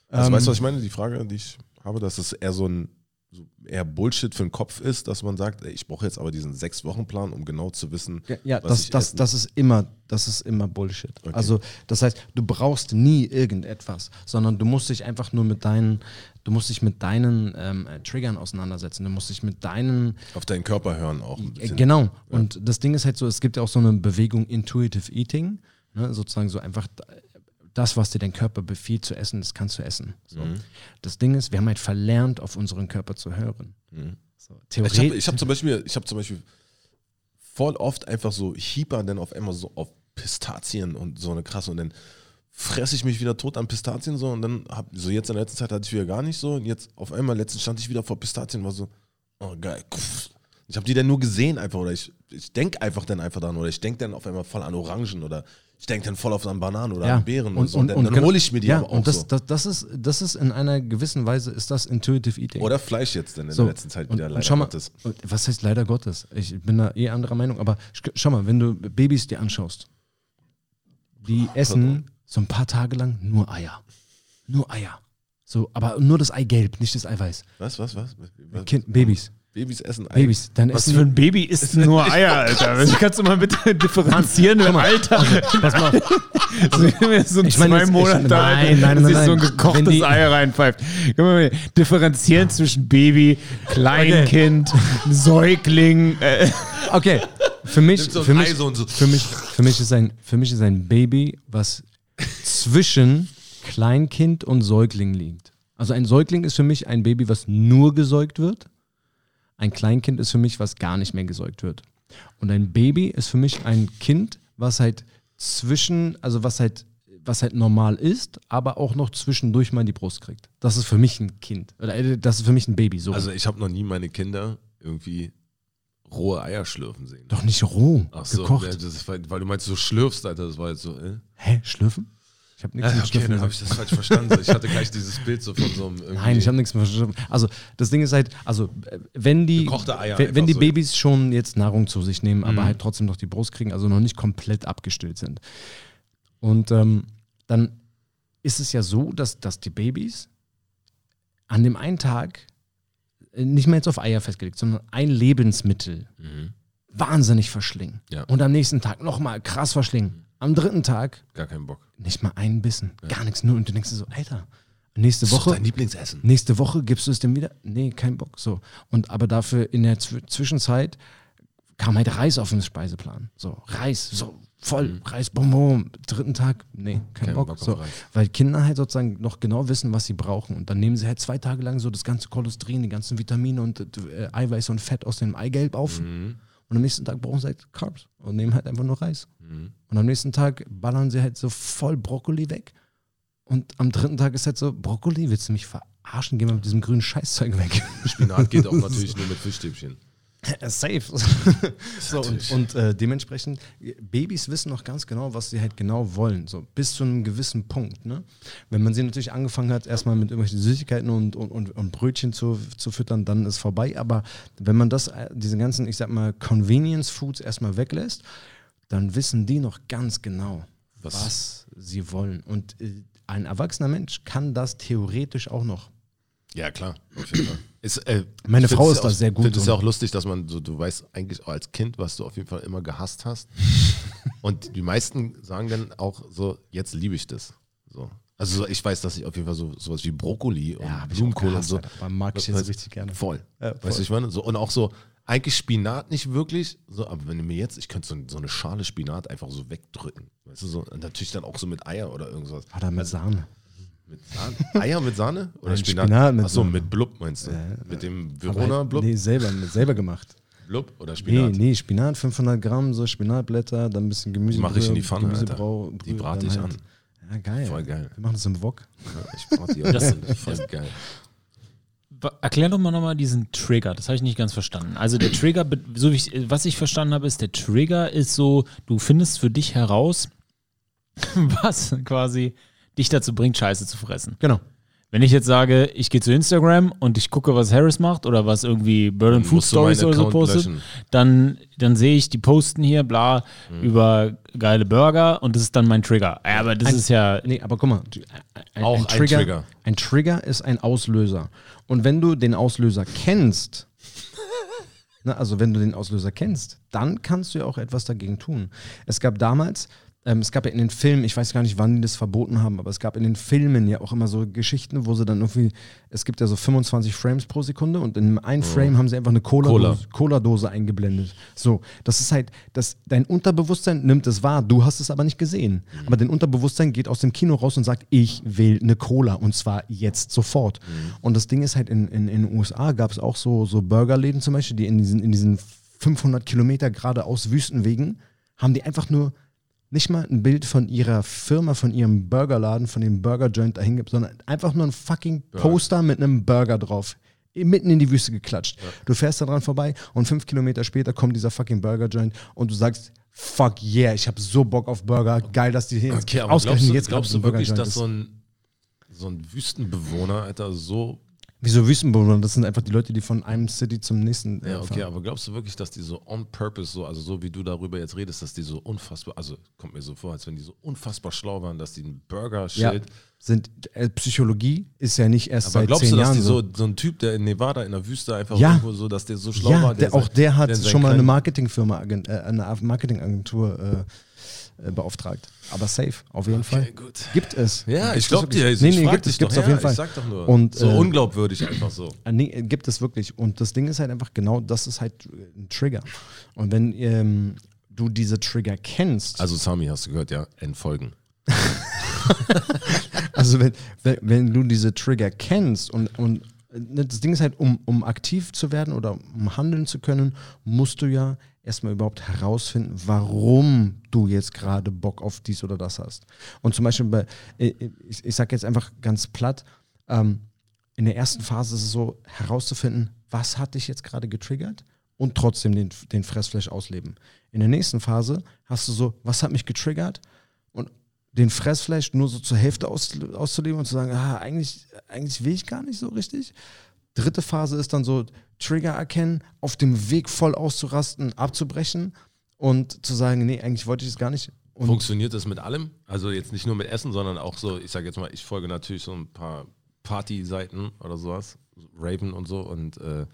Also Ähm, weißt du, was ich meine? Die Frage, die ich habe, dass es eher so ein so eher Bullshit für den Kopf ist, dass man sagt, ey, ich brauche jetzt aber diesen Sechs-Wochen-Plan, um genau zu wissen, Ja, Ja, was das, ich das, das ist immer, das ist immer Bullshit. Okay. Also, das heißt, du brauchst nie irgendetwas, sondern du musst dich einfach nur mit deinen, du musst dich mit deinen ähm, äh, Triggern auseinandersetzen. Du musst dich mit deinen auf deinen Körper hören auch ein bisschen. Genau. Und das Ding ist halt so, es gibt ja auch so eine Bewegung Intuitive Eating, ne? sozusagen so einfach das, was dir dein Körper befiehlt zu essen, das kannst du essen. So. Mhm. Das Ding ist, wir haben halt verlernt, auf unseren Körper zu hören. Mhm. So, Ich habe Theoretisch. ich hab zum, Beispiel- ich zum Beispiel voll oft einfach so Hyper dann auf einmal so auf Pistazien und so eine krasse und dann fresse ich mich wieder tot an Pistazien so und dann hab so jetzt in der letzten Zeit hatte ich wieder gar nicht so und jetzt auf einmal letztens stand ich wieder vor Pistazien und war so oh geil ich habe die dann nur gesehen einfach oder ich, ich denke einfach dann einfach dran oder ich denke dann auf einmal voll an Orangen oder ich denke dann voll auf an Bananen oder an Beeren und, so und, dann, dann genau- hole ich mir die ja, aber auch und das, so. das, das, ist, das ist in einer gewissen Weise, ist das Intuitive Eating. oder Fleisch jetzt dann in So, der letzten Zeit und, wieder und leider mal, Gottes. und was heißt leider Gottes? Ich bin da eh anderer Meinung, aber sch- schau mal, wenn du Babys dir anschaust, die essen so ein paar Tage lang nur Eier. Nur Eier. So, aber nur das Eigelb, nicht das Eiweiß. Was, was, was? was? Kind, Babys. Babys essen Ei. Babys. Dann Was essen für ein Baby isst nur Eier, Alter? [laughs] Das kannst du mal bitte differenzieren im Alter. Pass mal auf. [laughs] so ein Ich meine, zwei jetzt- ich- Monate nein, alt, nein, nein, sich so ein nein. gekochtes die- Ei reinpfeift. Guck mal, differenzieren zwischen Baby, Kleinkind, Säugling. Äh, Okay, für mich, so für mich, so. für mich, für mich ist ein, für mich ist ein Baby, was zwischen Kleinkind und Säugling liegt. Also ein Säugling ist für mich ein Baby, was nur gesäugt wird. Ein Kleinkind ist für mich, was gar nicht mehr gesäugt wird. Und ein Baby ist für mich ein Kind, was halt zwischen, also was halt, was halt normal ist, aber auch noch zwischendurch mal in die Brust kriegt. Das ist für mich ein Kind. Oder äh, das ist für mich ein Baby. So. Also ich habe noch nie meine Kinder irgendwie rohe Eier schlürfen sehen. Doch nicht roh, Ach so, gekocht. ja, das ist, weil weil du meinst, du schlürfst, Alter, das war jetzt so, äh? Hä, schlürfen? Ich habe nichts Ja, mit okay, dann habe ich das falsch verstanden. Ich hatte gleich dieses Bild so von so einem irgendwie Nein, ich habe nichts mehr verstanden. Also das Ding ist halt, also äh, wenn die, wenn, wenn die so. Babys schon jetzt Nahrung zu sich nehmen, aber Mhm. halt trotzdem noch die Brust kriegen, also noch nicht komplett abgestillt sind. Und ähm, dann ist es ja so, dass, dass die Babys an dem einen Tag äh, nicht mehr jetzt auf Eier festgelegt, sondern ein Lebensmittel Mhm. wahnsinnig verschlingen. Ja. Und am nächsten Tag nochmal krass verschlingen. Am dritten Tag Gar keinen Bock. nicht mal einen Bissen. Gar nichts. Nur und du denkst dir so, Alter, nächste Das ist Woche. dein Lieblingsessen. Nächste Woche gibst du es dem wieder? Nee, kein Bock. So. Und aber dafür in der Zw Zwischenzeit kam halt Reis auf den Speiseplan. So, Reis, so voll, Reis, bum, bum. Dritten Tag, nee, kein, Kein Bock. Bock so. Weil Kinder halt sozusagen noch genau wissen, was sie brauchen. Und dann nehmen sie halt zwei Tage lang so das ganze Cholesterin, die ganzen Vitamine und äh, Eiweiß und Fett aus dem Eigelb auf. Mhm. Und am nächsten Tag brauchen sie halt Carbs und nehmen halt einfach nur Reis. Mhm. Und am nächsten Tag ballern sie halt so voll Brokkoli weg. Und am dritten Tag ist halt so, Brokkoli, willst du mich verarschen? Geh mal mit diesem grünen Scheißzeug weg. Spinat geht auch [laughs] natürlich nur mit Fischstäbchen. Safe. [laughs] so, und und äh, dementsprechend, Babys wissen noch ganz genau, was sie halt genau wollen. So bis zu einem gewissen Punkt. Ne? Wenn man sie natürlich angefangen hat, erstmal mit irgendwelchen Süßigkeiten und, und, und, und Brötchen zu, zu füttern, dann ist vorbei. Aber wenn man das, äh, diese ganzen, ich sag mal, Convenience Foods erstmal weglässt, dann wissen die noch ganz genau, Was- was, sie wollen. Und äh, ein erwachsener Mensch kann das theoretisch auch noch. Ja, klar. Auf jeden Fall. [clears throat] Ist, äh, Meine ich Frau ist ja da sehr gut finde es ja auch lustig, dass man so, du weißt eigentlich auch als Kind, was du auf jeden Fall immer gehasst hast. [laughs] Und die meisten sagen dann auch so, jetzt liebe ich das. So. Also so, ich weiß, dass ich auf jeden Fall so sowas wie Brokkoli und ich auch Blumenkohl und gehasst, so. Alter. Mag ich jetzt richtig gerne. Voll. Ja, voll. Weißt du, ich meine? So, und auch so, eigentlich Spinat nicht wirklich, so, aber wenn du mir jetzt, ich könnte so, so eine Schale Spinat einfach so wegdrücken. Weißt du, so, und natürlich dann auch so mit Eier oder irgendwas. Hat er mit Sahne. Mit Sahne? Eier mit Sahne? Oder Nein, Spinat? Spinat mit Achso, Sahne. mit Blub meinst du? mit dem Verona Aber- Blub? Nee, selber, selber gemacht. Blub oder Nee, Spinat? nee, Spinat, 500 Gramm, so Spinatblätter, dann ein bisschen Gemüse. Die mache ich in die Pfanne, Gemüsebrau, Alter. Die brate ich halt- an. Ja, geil. Voll geil. Wir machen das im Wok. Ja, ich brate die auch. Das ist [laughs] voll geil. Erklär doch mal nochmal diesen Trigger. Das habe ich nicht ganz verstanden. Also der Trigger, so wie ich, was ich verstanden habe, ist, der Trigger ist so, du findest für dich heraus, [laughs] was quasi dich dazu bringt, Scheiße zu fressen. Genau. Wenn ich jetzt sage, ich gehe zu Instagram und ich gucke, was Harris macht oder was irgendwie Bird and Food Stories oder so postet, löschen. dann, dann sehe ich, die posten hier, bla, Mhm. über geile Burger und das ist dann mein Trigger. Aber das Ein- ist ja, Nee, aber guck mal. Ein, Auch ein Trigger. Ein Trigger ist ein Auslöser. Und wenn du den Auslöser kennst, [laughs] ne, also wenn du den Auslöser kennst, dann kannst du ja auch etwas dagegen tun. Es gab damals, ähm, es gab ja in den Filmen, ich weiß gar nicht, wann die das verboten haben, aber es gab in den Filmen ja auch immer so Geschichten, wo sie dann irgendwie, es gibt ja so 25 Frames pro Sekunde und in einem Frame haben sie einfach eine Cola-Dose Cola. Cola eingeblendet. So, das ist halt, das, dein Unterbewusstsein nimmt es wahr, du hast es aber nicht gesehen. Aber dein Unterbewusstsein geht aus dem Kino raus und sagt, ich will eine Cola und zwar jetzt sofort. Und das Ding ist halt, in, in, in den USA gab es auch so, so Burgerläden zum Beispiel, die in diesen, in diesen 500 Kilometer geradeaus Wüstenwegen, haben die einfach nur nicht mal ein Bild von ihrer Firma, von ihrem Burgerladen, von dem Burger Joint dahin gibt, sondern einfach nur ein fucking Poster mit einem Burger drauf. Mitten in die Wüste geklatscht. Du fährst da dran vorbei und fünf Kilometer später kommt dieser fucking Burger Joint und du sagst, fuck yeah, ich habe so Bock auf Burger. Geil, dass die hier Okay, ausgerechnet glaubst du, jetzt glaubst du wirklich, Burger-Joint dass so ein, so ein Wüstenbewohner, Alter, so Wieso Wüstenbewohner? Das sind einfach die Leute, die von einem City zum nächsten äh, Ja, okay, fahren. aber glaubst du wirklich, dass die so on purpose, so, also so wie du darüber jetzt redest, dass die so unfassbar, also kommt mir so vor, als wenn die so unfassbar schlau waren, dass die einen Ja, Burger-Schild. sind, äh, Psychologie ist ja nicht erst Aber seit glaubst zehn du, dass Jahren die so. so, so ein Typ, der in Nevada in der Wüste einfach Ja. irgendwo so, dass der so schlau ja, war? der, auch sein- der hat seinen schon mal eine Marketingfirma, äh, eine Marketingagentur äh, äh, beauftragt. Aber safe, auf jeden Fall. gut. Gibt es. Ja, ich glaube dir. Nee, nee, gibt es, gibt es doch, auf jeden Fall. Ich sag doch nur. Und, so äh, unglaubwürdig einfach so. Äh, Nee, gibt es wirklich. Und das Ding ist halt einfach genau, das ist halt ein Trigger. Und wenn ähm, du diese Trigger kennst, Also Sami, hast du gehört, ja, entfolgen. [laughs] Also wenn, wenn, wenn du diese Trigger kennst und, und ne, das Ding ist halt, um, um aktiv zu werden oder um handeln zu können, musst du ja erstmal überhaupt herausfinden, warum du jetzt gerade Bock auf dies oder das hast. Und zum Beispiel bei, äh, ich, ich sage jetzt einfach ganz platt, ähm, in der ersten Phase ist es so, herauszufinden, was hat dich jetzt gerade getriggert und trotzdem den, den Fressflash ausleben. In der nächsten Phase hast du so, was hat mich getriggert und den Fressflash nur so zur Hälfte aus, auszuleben und zu sagen, ah, eigentlich, eigentlich will ich gar nicht so richtig. Dritte Phase ist dann so, Trigger erkennen, auf dem Weg voll auszurasten, abzubrechen und zu sagen, nee, eigentlich wollte ich es gar nicht. Und Funktioniert das mit allem? Also jetzt nicht nur mit Essen, sondern auch so, ich sage jetzt mal, ich folge natürlich so ein paar Party-Seiten oder sowas, Raven und so. Und äh,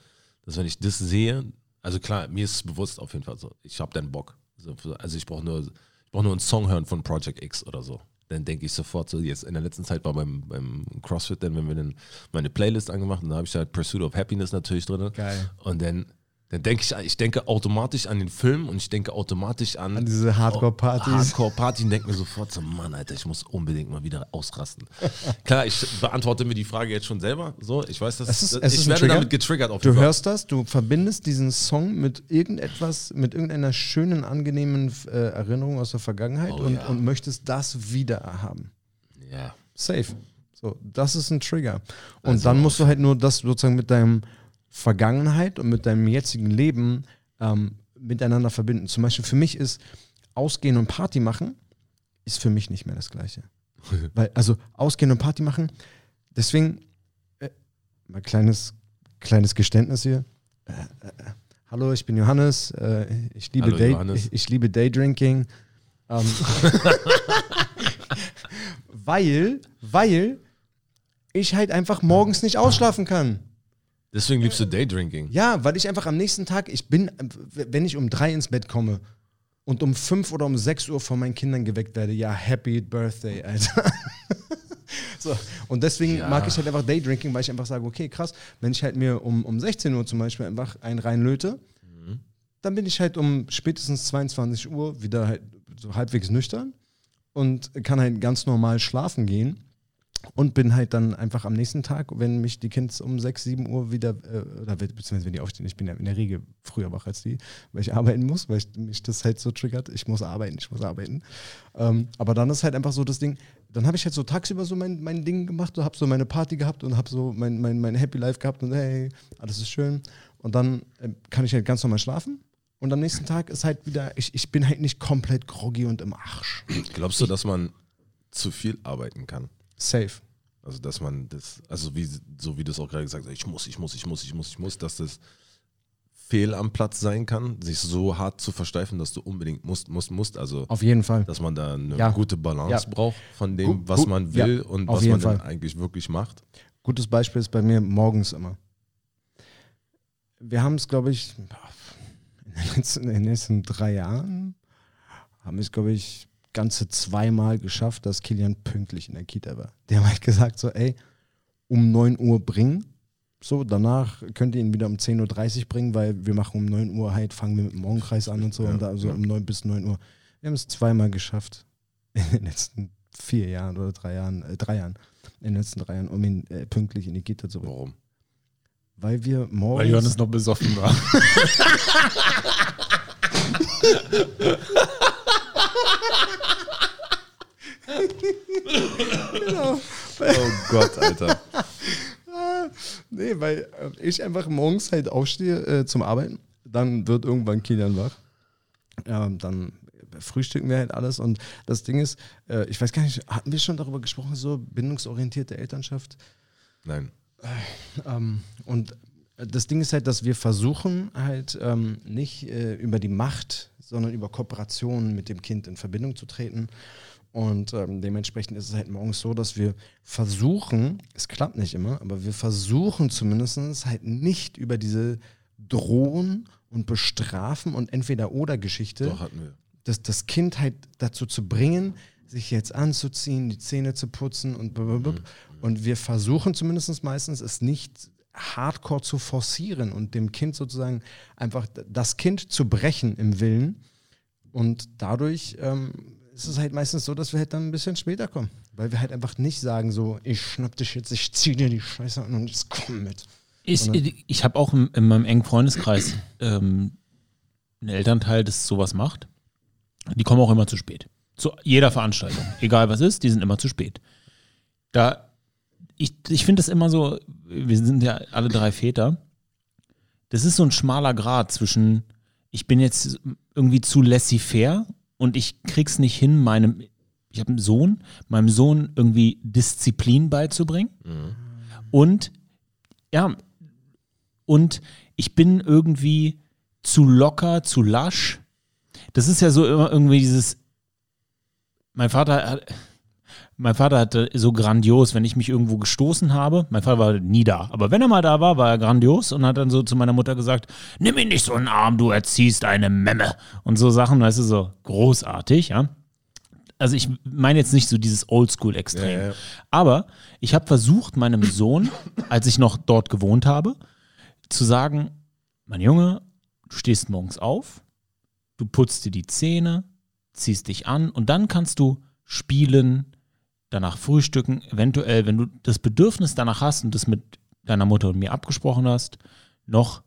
dass wenn ich das sehe, also klar, mir ist es bewusst auf jeden Fall so, ich habe dann Bock. So, Also ich brauche nur, brauch nur einen Song hören von Project X oder so. Dann denke ich sofort so, jetzt in der letzten Zeit war beim, beim CrossFit, dann wenn wir dann meine Playlist angemacht und da habe ich halt Pursuit of Happiness natürlich drin. Geil. Und dann, dann denke ich, ich denke automatisch an den Film und ich denke automatisch an, An diese Hardcore-Partys. Hardcore-Party und denke mir sofort so, Mann, Alter, ich muss unbedingt mal wieder ausrasten. [laughs] Klar, ich beantworte mir die Frage jetzt schon selber. So, ich weiß, dass Es ist- es ich werde Trigger. damit getriggert auf Du Fall. hörst das, du verbindest diesen Song mit irgendetwas, mit irgendeiner schönen, angenehmen äh, Erinnerung aus der Vergangenheit Oh und, ja. und möchtest das wieder haben. Ja. Safe. So, das ist ein Trigger. Und Also dann musst du halt nur das sozusagen mit deinem Vergangenheit und mit deinem jetzigen Leben ähm, miteinander verbinden. Zum Beispiel für mich ist Ausgehen und Party machen, ist für mich nicht mehr das Gleiche. [laughs] Weil, also Ausgehen und Party machen, deswegen, äh, mal kleines, kleines Geständnis hier. Äh, äh, hallo, ich bin Johannes. Äh, ich, liebe Hallo, Day, Johannes. ich, ich liebe Daydrinking. Ähm, [laughs] weil, weil ich halt einfach morgens nicht ausschlafen kann. Deswegen liebst du Daydrinking. Ja, weil ich einfach am nächsten Tag, ich bin, wenn ich um drei ins Bett komme und um fünf oder um sechs Uhr von meinen Kindern geweckt werde, ja, Happy Birthday, [laughs] Alter. so, und deswegen Ja. mag ich halt einfach Daydrinking, weil ich einfach sage, okay, krass, wenn ich halt mir um, um 16 Uhr zum Beispiel einfach einen reinlöte, dann bin ich halt um spätestens 22 Uhr wieder halt so halbwegs nüchtern und kann halt ganz normal schlafen gehen. Und bin halt dann einfach am nächsten Tag, wenn mich die Kids um 6, 7 Uhr wieder, äh, oder beziehungsweise wenn die aufstehen, ich bin ja in der Regel früher wach als die, weil ich arbeiten muss, weil ich, mich das halt so triggert, ich muss arbeiten, ich muss arbeiten. Ähm, aber dann ist halt einfach so das Ding, dann habe ich halt so tagsüber so mein, mein Ding gemacht, so habe so meine Party gehabt und habe so mein, mein, mein Happy Life gehabt und hey, alles ist schön. Und dann äh, kann ich halt ganz normal schlafen. Und am nächsten Tag ist halt wieder, ich, ich bin halt nicht komplett groggy und im Arsch. Glaubst du, dass man zu viel arbeiten kann? Safe. Also dass man das, also wie, so wie du es auch gerade gesagt hast, ich muss, ich muss, ich muss, ich muss, ich muss, dass das fehl am Platz sein kann, sich so hart zu versteifen, dass du unbedingt musst, musst, musst. Also Auf jeden Fall. dass man da eine Ja. gute Balance Ja. braucht von dem, Gu- was gu- man ja, will und auf was man dann eigentlich wirklich macht. Gutes Beispiel ist bei mir morgens immer. Wir haben es, glaube ich, in den, letzten, in den letzten drei Jahren haben wir es, glaube ich, ganze zweimal geschafft, dass Kilian pünktlich in der Kita war. Die haben halt gesagt, so, ey, um 9 Uhr bringen. So, danach könnt ihr ihn wieder um 10.30 Uhr bringen, weil wir machen um 9 Uhr halt, fangen wir mit dem Morgenkreis an und so, Ja, und da, so ja. um 9 bis 9 Uhr. Wir haben es zweimal geschafft [laughs] in den letzten vier Jahren oder drei Jahren, äh, drei Jahren, in den letzten drei Jahren, um ihn äh, pünktlich in die Kita zu bringen. Warum? Weil wir morgens. Weil Johannes noch besoffen war. [laughs] Oh Gott, Alter. [laughs] Nee, weil äh, ich einfach morgens halt aufstehe äh, zum Arbeiten. Dann wird irgendwann Kilian wach. Ja, dann frühstücken wir halt alles. Und das Ding ist, äh, ich weiß gar nicht, hatten wir schon darüber gesprochen, so bindungsorientierte Elternschaft? Nein. Ähm, und das Ding ist halt, dass wir versuchen halt ähm, nicht äh, über die Macht, sondern über Kooperation mit dem Kind in Verbindung zu treten. Und ähm, dementsprechend ist es halt morgens so, dass wir versuchen, es klappt nicht immer, aber wir versuchen zumindest halt nicht über diese Drohen und Bestrafen und Entweder-Oder-Geschichte das, das Kind halt dazu zu bringen, sich jetzt anzuziehen, die Zähne zu putzen und blablabla. Und wir versuchen zumindest meistens es nicht hardcore zu forcieren und dem Kind sozusagen einfach das Kind zu brechen im Willen. Und dadurch ähm, ist es halt meistens so, dass wir halt dann ein bisschen später kommen. Weil wir halt einfach nicht sagen so, ich schnapp dich jetzt, ich zieh dir die Scheiße an und jetzt komm mit. Ich, ich habe auch in, in meinem engen Freundeskreis ähm, einen Elternteil, das sowas macht. Die kommen auch immer zu spät. Zu jeder Veranstaltung. Egal was ist, die sind immer zu spät. Da, ich, ich finde das immer so, wir sind ja alle drei Väter. Das ist so ein schmaler Grad zwischen, ich bin jetzt irgendwie zu laissez-faire und ich krieg's nicht hin, meinem, ich habe einen Sohn, meinem Sohn irgendwie Disziplin beizubringen. Und ja, und ich bin irgendwie zu locker, zu lasch. Das ist ja so immer irgendwie dieses. Mein Vater hat, mein Vater hatte so grandios, wenn ich mich irgendwo gestoßen habe. Mein Vater war nie da, aber wenn er mal da war, war er grandios und hat dann so zu meiner Mutter gesagt: Nimm ihn nicht so in den Arm, du erziehst eine Memme. Und so Sachen, weißt du, so großartig, ja. Also ich meine jetzt nicht so dieses Oldschool-Extrem. Ja, ja. Aber ich habe versucht, meinem Sohn, als ich noch dort gewohnt habe, zu sagen, mein Junge, du stehst morgens auf, du putzt dir die Zähne, ziehst dich an und dann kannst du spielen, danach frühstücken, eventuell, wenn du das Bedürfnis danach hast und das mit deiner Mutter und mir abgesprochen hast, noch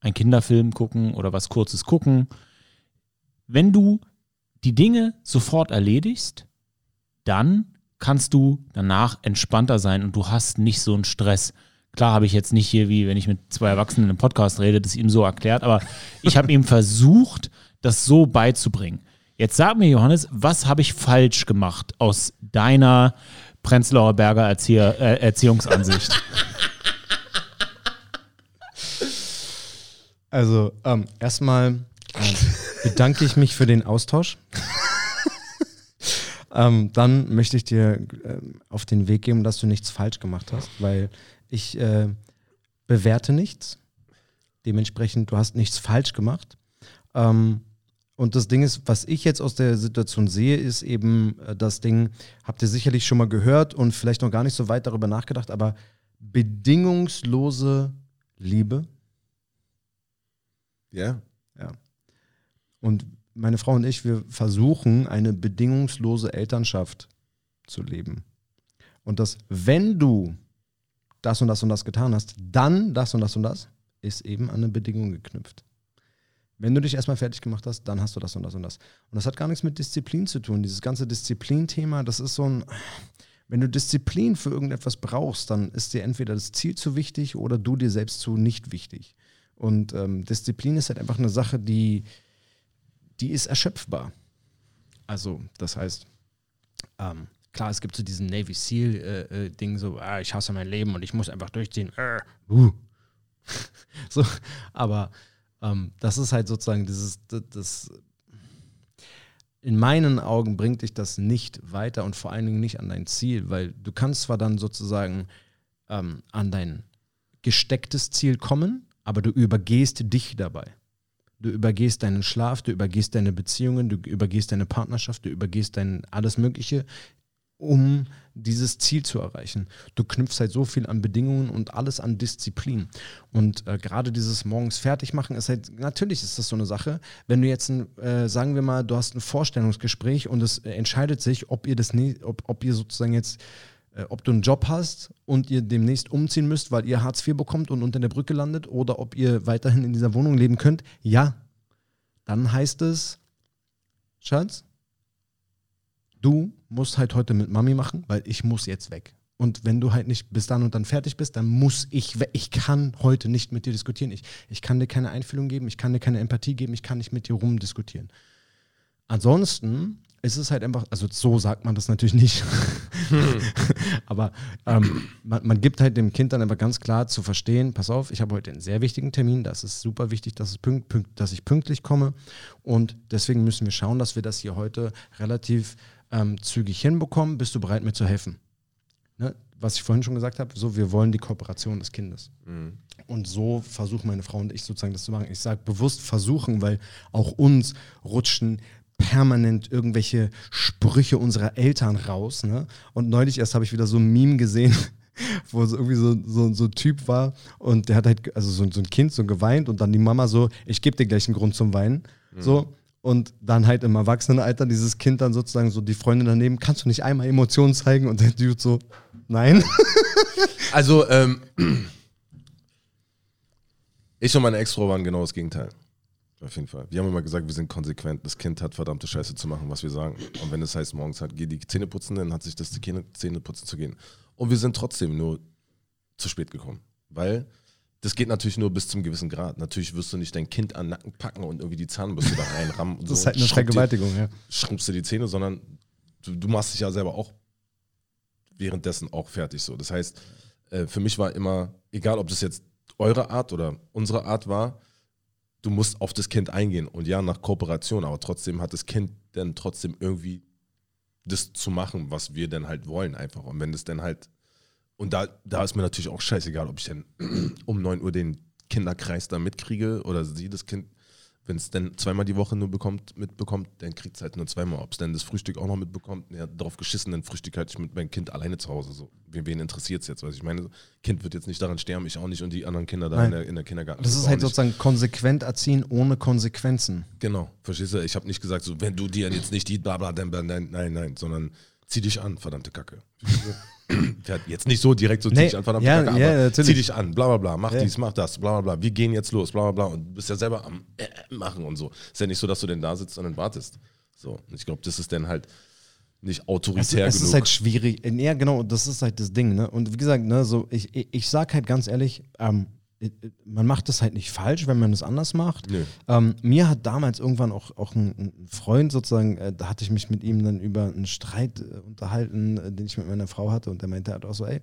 einen Kinderfilm gucken oder was Kurzes gucken. Wenn du die Dinge sofort erledigst, dann kannst du danach entspannter sein und du hast nicht so einen Stress. Klar habe ich jetzt nicht hier, wie wenn ich mit zwei Erwachsenen im Podcast rede, das ihm so erklärt, aber ich habe ihm [laughs] versucht, das so beizubringen. Jetzt sag mir, Johannes, was habe ich falsch gemacht aus deiner Prenzlauer Berger Erzieher, äh, Erziehungsansicht? [laughs] Also, ähm, erstmal äh, bedanke ich mich für den Austausch. [laughs] ähm, dann möchte ich dir äh, auf den Weg geben, dass du nichts falsch gemacht hast, weil ich äh, bewerte nichts. Dementsprechend, du hast nichts falsch gemacht. Ähm, und das Ding ist, was ich jetzt aus der Situation sehe, ist eben äh, das Ding, habt ihr sicherlich schon mal gehört und vielleicht noch gar nicht so weit darüber nachgedacht, aber bedingungslose Liebe. Ja. Ja. Und meine Frau und ich, wir versuchen, eine bedingungslose Elternschaft zu leben. Und das, wenn du das und das und das getan hast, dann das und das und das, ist eben an eine Bedingung geknüpft. Wenn du dich erstmal fertig gemacht hast, dann hast du das und das und das. Und das hat gar nichts mit Disziplin zu tun. Dieses ganze Disziplin-Thema, das ist so ein, wenn du Disziplin für irgendetwas brauchst, dann ist dir entweder das Ziel zu wichtig oder du dir selbst zu nicht wichtig. Und ähm, Disziplin ist halt einfach eine Sache, die, die ist erschöpfbar. Also, das heißt, ähm, klar, es gibt so diesen Navy SEAL-Ding, äh, äh, so, ah, ich hasse mein Leben und ich muss einfach durchziehen. Äh, uh. [laughs] so, aber ähm, das ist halt sozusagen dieses, das, das, in meinen Augen bringt dich das nicht weiter und vor allen Dingen nicht an dein Ziel, weil du kannst zwar dann sozusagen ähm, an dein gestecktes Ziel kommen, aber du übergehst dich dabei. Du übergehst deinen Schlaf, du übergehst deine Beziehungen, du übergehst deine Partnerschaft, du übergehst dein alles Mögliche um dieses Ziel zu erreichen. Du knüpfst halt so viel an Bedingungen und alles an Disziplin. Und äh, gerade dieses morgens fertig machen ist halt, natürlich ist das so eine Sache. Wenn du jetzt, ein, äh, sagen wir mal, du hast ein Vorstellungsgespräch und es äh, entscheidet sich, ob ihr das ob, ob ihr sozusagen jetzt, äh, ob du einen Job hast und ihr demnächst umziehen müsst, weil ihr Hartz IV bekommt und unter der Brücke landet oder ob ihr weiterhin in dieser Wohnung leben könnt, ja, dann heißt es, Schatz, du musst halt heute mit Mami machen, weil ich muss jetzt weg. Und wenn du halt nicht bis dann und dann fertig bist, dann muss ich weg. Ich kann heute nicht mit dir diskutieren. Ich, ich kann dir keine Einfühlung geben, ich kann dir keine Empathie geben, ich kann nicht mit dir rumdiskutieren. Ansonsten ist es halt einfach, also so sagt man das natürlich nicht, [laughs] aber ähm, man, man, gibt halt dem Kind dann einfach ganz klar zu verstehen, pass auf, ich habe heute einen sehr wichtigen Termin, das ist super wichtig, dass, es pünkt, pünkt, dass ich pünktlich komme und deswegen müssen wir schauen, dass wir das hier heute relativ ähm, zügig hinbekommen, bist du bereit, mir zu helfen? Ne? Was ich vorhin schon gesagt habe, so, wir wollen die Kooperation des Kindes. Mhm. Und so versuchen meine Frau und ich sozusagen das zu machen. Ich sage bewusst versuchen, weil auch uns rutschen permanent irgendwelche Sprüche unserer Eltern raus. Ne? Und neulich erst habe ich wieder so ein Meme gesehen, [laughs] wo so irgendwie so, so, so ein Typ war und der hat halt, also so, so ein Kind so geweint und dann die Mama so, ich gebe dir gleich einen Grund zum Weinen. Mhm. So, und dann halt im Erwachsenenalter dieses Kind dann sozusagen so die Freundin daneben, kannst du nicht einmal Emotionen zeigen? Und der Dude so, nein. [laughs] Also, ähm, ich und meine Ex-Frau waren genau das Gegenteil. Auf jeden Fall. Wir haben immer gesagt, wir sind konsequent. Das Kind hat verdammte Scheiße zu machen, was wir sagen. Und wenn es heißt, morgens hat, geh die Zähne putzen, dann hat sich das die Zähne putzen zu gehen. Und wir sind trotzdem nur zu spät gekommen. Weil das geht natürlich nur bis zum gewissen Grad. Natürlich wirst du nicht dein Kind an den Nacken packen und irgendwie die Zahnbürste da reinrammen. das so ist halt eine Vergewaltigung, ja. Schrumpfst du die Zähne, sondern du, du, machst dich ja selber auch währenddessen auch fertig so. Das heißt, äh, für mich war immer, egal ob das jetzt eure Art oder unsere Art war, du musst auf das Kind eingehen. Und ja, nach Kooperation, aber trotzdem hat das Kind dann trotzdem irgendwie das zu machen, was wir dann halt wollen einfach. Und wenn das dann halt und da, da ist mir natürlich auch scheißegal, ob ich dann [clears throat] um 9 Uhr den Kinderkreis da mitkriege oder sie das Kind, wenn es dann zweimal die Woche nur bekommt, mitbekommt, dann kriegt es halt nur zweimal. Ob es dann das Frühstück auch noch mitbekommt, ja, darauf geschissen, dann Frühstück halt ich mit meinem Kind alleine zu Hause. So. Wen, wen interessiert es jetzt? Was ich meine, Kind wird jetzt nicht daran sterben, ich auch nicht und die anderen Kinder da in der, in der Kindergarten. Das ist halt sozusagen konsequent erziehen ohne Konsequenzen. Genau, verstehst du? Ich habe nicht gesagt, so, wenn du dir jetzt nicht die bla bla, dann, nein, nein, nein, sondern zieh dich an, verdammte Kacke. [laughs] [clears throat] Jetzt nicht so direkt so, zieh dich an, verdammt, ja, Kacke, ja, aber zieh dich an, bla bla bla, mach ja. dies, mach das, bla bla bla, wir gehen jetzt los, bla bla bla. Und du bist ja selber am äh, machen und so. Ist ja nicht so, dass du denn da sitzt und dann wartest. So, ich glaube, das ist dann halt nicht autoritär es, es genug. Es ist halt schwierig. Ja, genau, das ist halt das Ding. Ne? Und wie gesagt, ne, so, ich, ich, ich sag halt ganz ehrlich, ähm, man macht das halt nicht falsch, wenn man es anders macht. Nee. Ähm, mir hat damals irgendwann auch, auch ein, ein Freund sozusagen, äh, da hatte ich mich mit ihm dann über einen Streit äh, unterhalten, äh, den ich mit meiner Frau hatte und der meinte halt auch so, ey,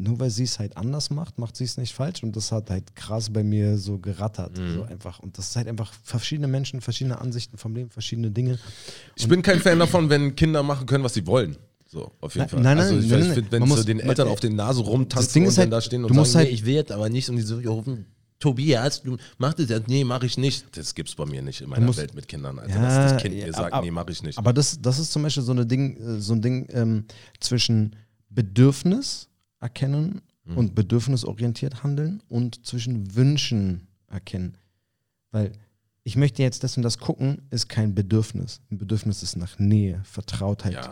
nur weil sie es halt anders macht, macht sie es nicht falsch. Und das hat halt krass bei mir so gerattert. So einfach. Und das ist halt einfach verschiedene Menschen, verschiedene Ansichten vom Leben, verschiedene Dinge. Ich bin kein Fan davon, wenn Kinder machen können, was sie wollen. So, auf jeden Nein, Fall. nein, nein, also ich, nein, ich finde, wenn so den Eltern auf den Nase Ding und ist dann halt, da stehen und sagen, halt- nee, ich will jetzt aber nicht und die so, ja, rufen, Tobias, du mach das nee, mach ich nicht. Das gibt's bei mir nicht in meiner Welt mit Kindern. Also, Ja, dass das Kind ja, mir sagt, aber- nee, mach ich nicht. Aber das, das ist zum Beispiel so, eine Ding, äh, so ein Ding ähm, zwischen Bedürfnis erkennen und bedürfnisorientiert handeln und zwischen Wünschen erkennen. Weil ich möchte jetzt das und das gucken, ist kein Bedürfnis. Ein Bedürfnis ist nach Nähe, Vertrautheit, ja,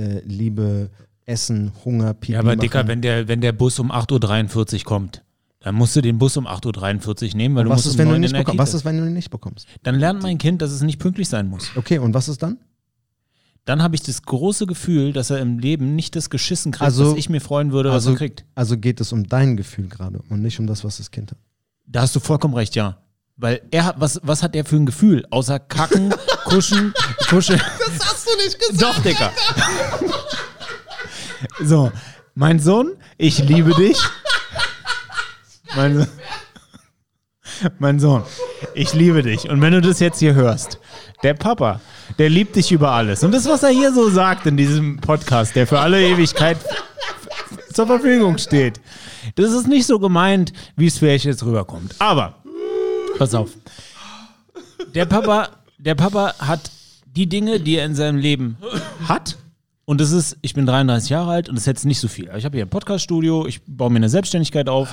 äh, Liebe, Essen, Hunger, Pipi Ja, aber machen. Dicker, wenn der, wenn der Bus um 8.43 Uhr kommt, dann musst du den Bus um 8.43 Uhr nehmen, weil du was musst ist, um wenn du 9 nicht bekommst? Was ist, wenn du ihn nicht bekommst? Dann lernt mein Kind, dass es nicht pünktlich sein muss. Okay, und was ist dann? Dann habe ich das große Gefühl, dass er im Leben nicht das geschissen kriegt, Also- was ich mir freuen würde, also, was er kriegt. also geht es um dein Gefühl gerade und nicht um das, was das Kind hat. Da hast du vollkommen recht, ja. Weil er hat, was, was hat er für ein Gefühl? Außer kacken, [laughs] kuschen, kuscheln. Das hast du nicht gesagt. Doch, Dicker. [laughs] So, mein Sohn, ich liebe dich. Mein, mein Sohn, ich liebe dich. Und wenn du das jetzt hier hörst, der Papa, der liebt dich über alles. Und das, was er hier so sagt in diesem Podcast, der für alle Ewigkeit zur Verfügung steht, das ist nicht so gemeint, wie es vielleicht jetzt rüberkommt. Aber, pass auf. Der Papa, der Papa hat die Dinge, die er in seinem Leben hat. Und das ist, ich bin 33 Jahre alt und das ist jetzt nicht so viel. Ich habe hier ein Podcaststudio, ich baue mir eine Selbstständigkeit auf,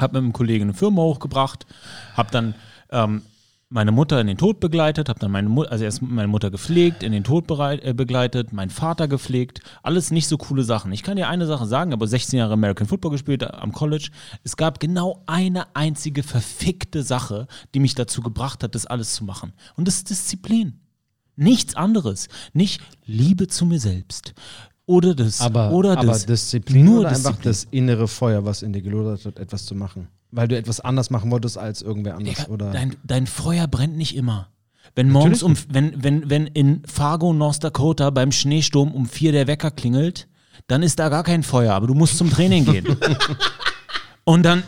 habe mit einem Kollegen eine Firma hochgebracht, habe dann ähm, meine Mutter in den Tod begleitet, habe dann meine Mutter, also erst meine Mutter gepflegt, in den Tod bereit, äh, begleitet, meinen Vater gepflegt. Alles nicht so coole Sachen. Ich kann dir eine Sache sagen, aber 16 Jahre American Football gespielt äh, am College. Es gab genau eine einzige verfickte Sache, die mich dazu gebracht hat, das alles zu machen. Und das ist Disziplin. Nichts anderes. Nicht Liebe zu mir selbst. Oder das. Aber, oder aber das. Disziplin Nur oder einfach Disziplin. das innere Feuer, was in dir gelodert hat, etwas zu machen. Weil du etwas anders machen wolltest als irgendwer anders. Digga, oder dein, dein Feuer brennt nicht immer. Wenn morgens um, wenn, wenn, wenn in Fargo, North Dakota beim Schneesturm um vier der Wecker klingelt, dann ist da gar kein Feuer, aber du musst zum Training gehen. [laughs] Und dann,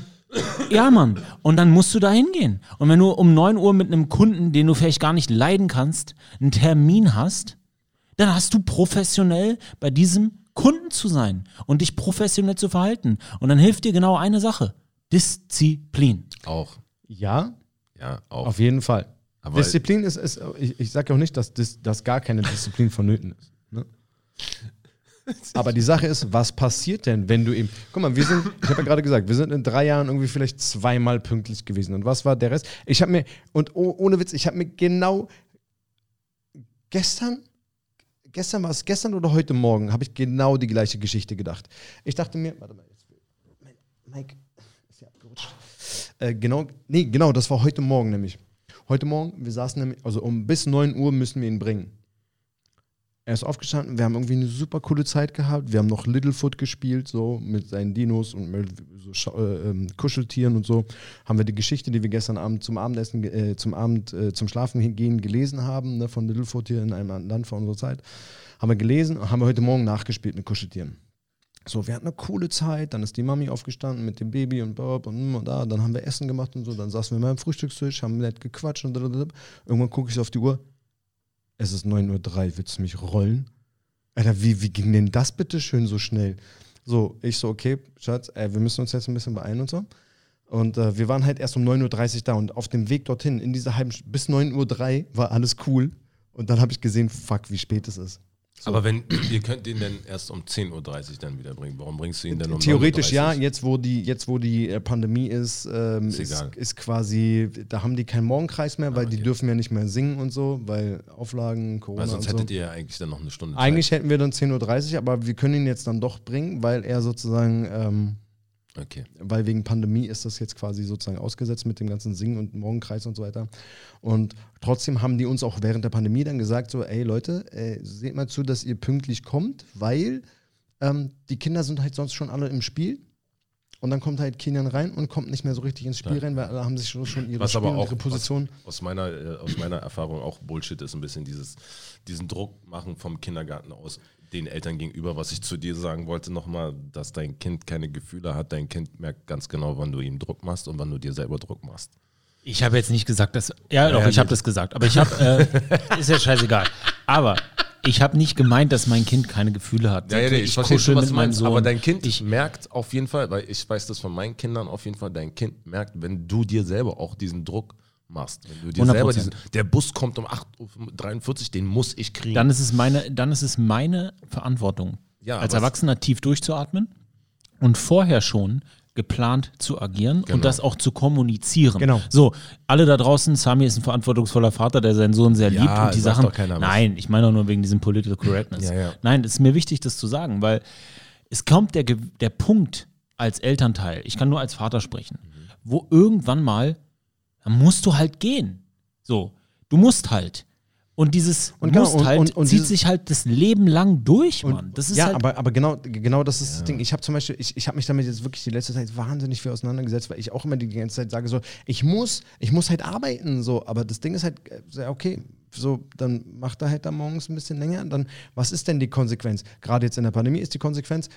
ja Mann, und dann musst du da hingehen. Und wenn du um 9 Uhr mit einem Kunden, den du vielleicht gar nicht leiden kannst, einen Termin hast, dann hast du professionell bei diesem Kunden zu sein und dich professionell zu verhalten. Und dann hilft dir genau eine Sache. Disziplin. auch. ja, Ja, auch. auf jeden Fall. Aber- Disziplin ist, ist ich, ich sage auch nicht, dass, dis, dass gar keine Disziplin vonnöten ist. Ne? [laughs] Aber die Sache ist, was passiert denn, wenn du eben. Guck mal, wir sind, ich habe ja gerade gesagt, wir sind in drei Jahren irgendwie vielleicht zweimal pünktlich gewesen. Und was war der Rest? Ich habe mir, und oh, ohne Witz, ich habe mir genau gestern, gestern war es gestern oder heute Morgen, habe ich genau die gleiche Geschichte gedacht. Ich dachte mir, warte mal, jetzt, Mike ja abgerutscht. Äh, genau, nee, genau, das war heute Morgen nämlich. Heute Morgen, wir saßen nämlich, also um bis 9 Uhr müssen wir ihn bringen. Er ist aufgestanden, wir haben irgendwie eine super coole Zeit gehabt. Wir haben noch Littlefoot gespielt, so mit seinen Dinos und mit so äh, ähm, Kuscheltieren und so. Haben wir die Geschichte, die wir gestern Abend zum Abendessen, äh, zum Abend, äh, zum Schlafen gehen gelesen haben, ne, von Littlefoot hier in einem Land vor unserer Zeit. Haben wir gelesen und haben wir heute Morgen nachgespielt mit Kuscheltieren. So, wir hatten eine coole Zeit, dann ist die Mami aufgestanden mit dem Baby und Bob und, und da, dann haben wir Essen gemacht und so, dann saßen wir mal am Frühstückstisch, haben nett gequatscht und blablabla. irgendwann gucke ich so auf die Uhr, es ist 9.03 Uhr, willst du mich rollen? Alter, wie, wie ging denn das bitte schön so schnell? So, ich so, okay, Schatz, ey, wir müssen uns jetzt ein bisschen beeilen und so. Und äh, wir waren halt erst um 9.30 Uhr da und auf dem Weg dorthin, in dieser halben, bis 9.03 Uhr war alles cool. Und dann habe ich gesehen, fuck, wie spät es ist. Aber wenn, ihr könnt ihn dann erst um 10.30 Uhr dann wieder bringen. Warum bringst du ihn dann um Theoretisch 9.30 ja, jetzt wo die, jetzt wo die äh, Pandemie ist, ähm, Ist ist, ist quasi, da haben die keinen Morgenkreis mehr, weil Ah, die okay. dürfen ja nicht mehr singen und so, weil Auflagen, Corona Weil sonst und so. hättet ihr ja eigentlich dann noch eine Stunde Eigentlich hätten wir dann 10.30 Uhr, aber wir können ihn jetzt dann doch bringen, weil er sozusagen, ähm, Zeit. Okay. weil wegen Pandemie ist das jetzt quasi sozusagen ausgesetzt mit dem ganzen Singen und Morgenkreis und so weiter. Und trotzdem haben die uns auch während der Pandemie dann gesagt, so, ey Leute, äh, seht mal zu, dass ihr pünktlich kommt, weil ähm, die Kinder sind halt sonst schon alle im Spiel. Und dann kommt halt Kilian rein und kommt nicht mehr so richtig ins Spiel rein, weil alle haben sich schon, schon ihre, Was Spiel aber auch ihre Position. was aus meiner, äh, aus meiner Erfahrung auch Bullshit ist, ein bisschen dieses, diesen Druck machen vom Kindergarten aus den Eltern gegenüber, was ich zu dir sagen wollte nochmal, dass dein Kind keine Gefühle hat. Dein Kind merkt ganz genau, wann du ihm Druck machst und wann du dir selber Druck machst. Ich habe jetzt nicht gesagt, dass. Ja, doch, ja, ich habe das gesagt. Aber ich habe. Äh, [laughs] ist ja scheißegal. Aber ich habe nicht gemeint, dass mein Kind keine Gefühle hat. verstehe schon, was du meinst, Sohn. Aber dein Kind Ich, merkt auf jeden Fall, weil ich weiß das von meinen Kindern auf jeden Fall, dein Kind merkt, wenn du dir selber auch diesen Druck machst. Wenn du dir 100%. selber diesen, der Bus kommt um 8.43 Uhr, den muss ich kriegen. dann ist es meine, dann ist es meine Verantwortung, Ja, als Erwachsener tief durchzuatmen und vorher schon geplant zu agieren Genau. und das auch zu kommunizieren. Genau. So, alle da draußen, Sami ist ein verantwortungsvoller Vater, der seinen Sohn sehr Ja, liebt und die Sachen. Nein, ich meine auch nur wegen diesem Political Correctness. Ja. Nein, es ist mir wichtig, das zu sagen, weil es kommt der, der Punkt als Elternteil, ich kann nur als Vater sprechen, wo irgendwann mal, da musst du halt gehen. So, du musst halt. Und dieses Und genau, musst und- halt und- und zieht dieses- sich halt das Leben lang durch, Mann. Das ist ja, halt, aber, aber genau, genau das ist das Ding. Ich habe zum Beispiel, ich, ich habe mich damit jetzt wirklich die letzte Zeit wahnsinnig viel auseinandergesetzt, weil ich auch immer die ganze Zeit sage so, ich muss, ich muss halt arbeiten, so, aber das Ding ist halt, äh, ja, okay, so, dann macht er halt da morgens ein bisschen länger, dann, was ist denn die Konsequenz? Gerade jetzt in der Pandemie ist die Konsequenz,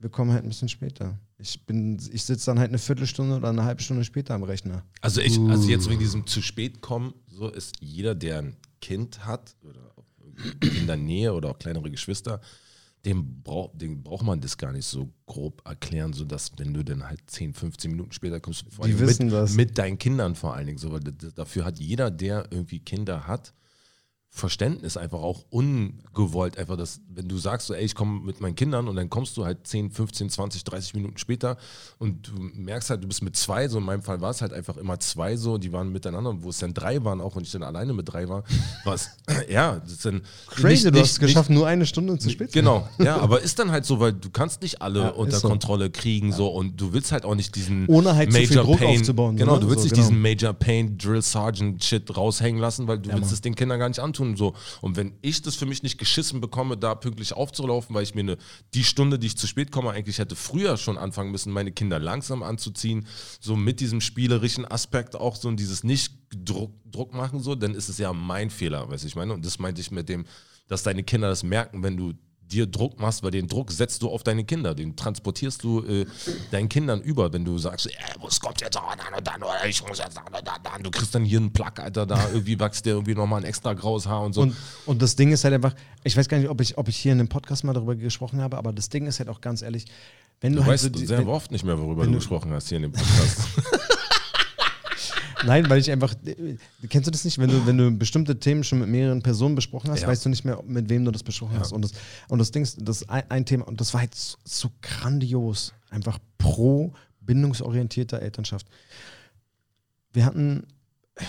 wir kommen halt ein bisschen später. Ich bin, ich sitze dann halt eine Viertelstunde oder eine halbe Stunde später am Rechner. Also ich, also jetzt wegen diesem zu spät kommen, so ist jeder, der ein Kind hat oder auch in der Nähe oder auch kleinere Geschwister, dem, brauch, dem braucht man das gar nicht so grob erklären, sodass wenn du dann halt 10, 15 Minuten später kommst, vor Die allem wissen mit, das. mit deinen Kindern vor allen Dingen, so, weil dafür hat jeder, der irgendwie Kinder hat, Verständnis einfach auch ungewollt, einfach das, wenn du sagst, so, ey, ich komme mit meinen Kindern und dann kommst du halt 10, 15, 20, 30 Minuten später und du merkst halt, du bist mit zwei, so in meinem Fall war es halt einfach immer zwei so, die waren miteinander, wo es dann drei waren auch und ich dann alleine mit drei war, war es, [clears throat] ja, das ist dann Crazy, nicht- du nicht- hast es geschafft, nur eine Stunde zu spät zu Genau, [laughs] ja, aber ist dann halt so, weil du kannst nicht alle Ja, unter so. Kontrolle kriegen so und du willst halt auch nicht diesen Ohne halt zu viel Druck aufzubauen, so, Genau, ne? du willst So, nicht genau. diesen Major Pain Drill Sergeant Shit raushängen lassen, weil du willst Mann. es den Kindern gar nicht antun so. Und wenn ich das für mich nicht geschissen bekomme, da pünktlich aufzulaufen, weil ich mir eine, die Stunde, die ich zu spät komme, eigentlich hätte früher schon anfangen müssen, meine Kinder langsam anzuziehen, so mit diesem spielerischen Aspekt auch so und dieses nicht Druck, Druck machen so, dann ist es ja mein Fehler, weißt du, ich meine. Und das meinte ich mit dem, dass deine Kinder das merken, wenn du dir Druck machst, weil den Druck setzt du auf deine Kinder, den transportierst du äh, deinen Kindern über, wenn du sagst, es kommt jetzt an und dann, oder ich muss jetzt an und dann, du kriegst dann hier einen Plack, Alter, da [laughs] irgendwie wächst dir irgendwie nochmal ein extra graues Haar und so. Und, und das Ding ist halt einfach, ich weiß gar nicht, ob ich, ob ich hier in dem Podcast mal darüber gesprochen habe, aber das Ding ist halt auch ganz ehrlich, wenn du, du halt weißt so die- sehr wenn, oft nicht mehr, worüber du gesprochen hast hier in dem Podcast. [laughs] Nein, weil ich einfach, äh, kennst du das nicht, wenn du, wenn du bestimmte Themen schon mit mehreren Personen besprochen hast, Ja. weißt du nicht mehr, mit wem du das besprochen hast. Und das, und das Ding ist, das ein, ein Thema, und das war halt so, so grandios, einfach pro bindungsorientierter Elternschaft. Wir hatten, äh,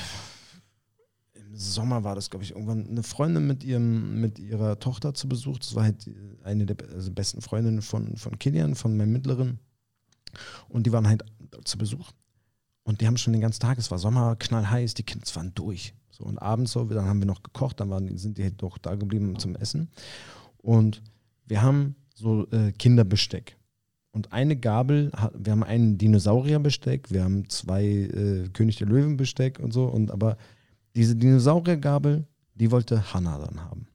im Sommer war das, glaube ich, irgendwann eine Freundin mit, ihrem, mit ihrer Tochter zu Besuch. Das war halt die- eine der also besten Freundinnen von, von Kilian, von meinem Mittleren. Und die waren halt zu Besuch. Und die haben schon den ganzen Tag, es war Sommer, knallheiß, die Kinder waren durch. So, und abends so, dann haben wir noch gekocht, dann waren, sind die doch da geblieben zum Essen. Und wir haben so äh, Kinderbesteck. Und eine Gabel, wir haben einen Dinosaurierbesteck, wir haben zwei äh, König der Löwen Besteck und so. Und aber diese Dinosauriergabel, die wollte Hannah dann haben.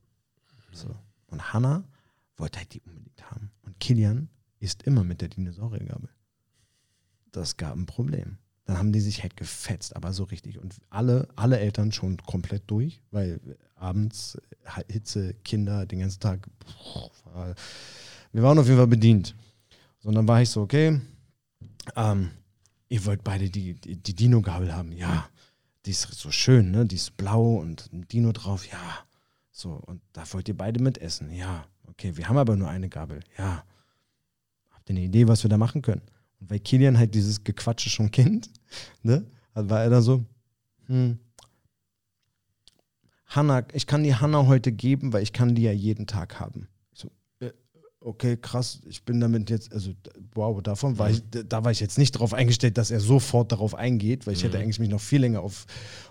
So. Und Hannah wollte halt die unbedingt haben. Und Kilian isst immer mit der Dinosauriergabel. Das gab ein Problem. Dann haben die sich halt gefetzt, aber so richtig. Und alle, alle Eltern schon komplett durch, weil abends Hitze, Kinder den ganzen Tag. Wir waren auf jeden Fall bedient. So, und dann war ich so, okay, ähm, ihr wollt beide die, die, die Dino-Gabel haben. Ja, die ist so schön, ne? Die ist blau und ein Dino drauf. Ja. So, und da wollt ihr beide mitessen. Ja. Okay, wir haben aber nur eine Gabel. Ja. Habt ihr eine Idee, was wir da machen können? Und weil Kilian halt dieses Gequatsche schon kennt, [laughs] ne, war er da so, hm, Hanna, ich kann die Hanna heute geben, weil ich kann die ja jeden Tag haben. Okay, krass, ich bin damit jetzt, also wow, davon war ich, da war ich jetzt nicht darauf eingestellt, dass er sofort darauf eingeht, weil ich hätte eigentlich mich noch viel länger auf,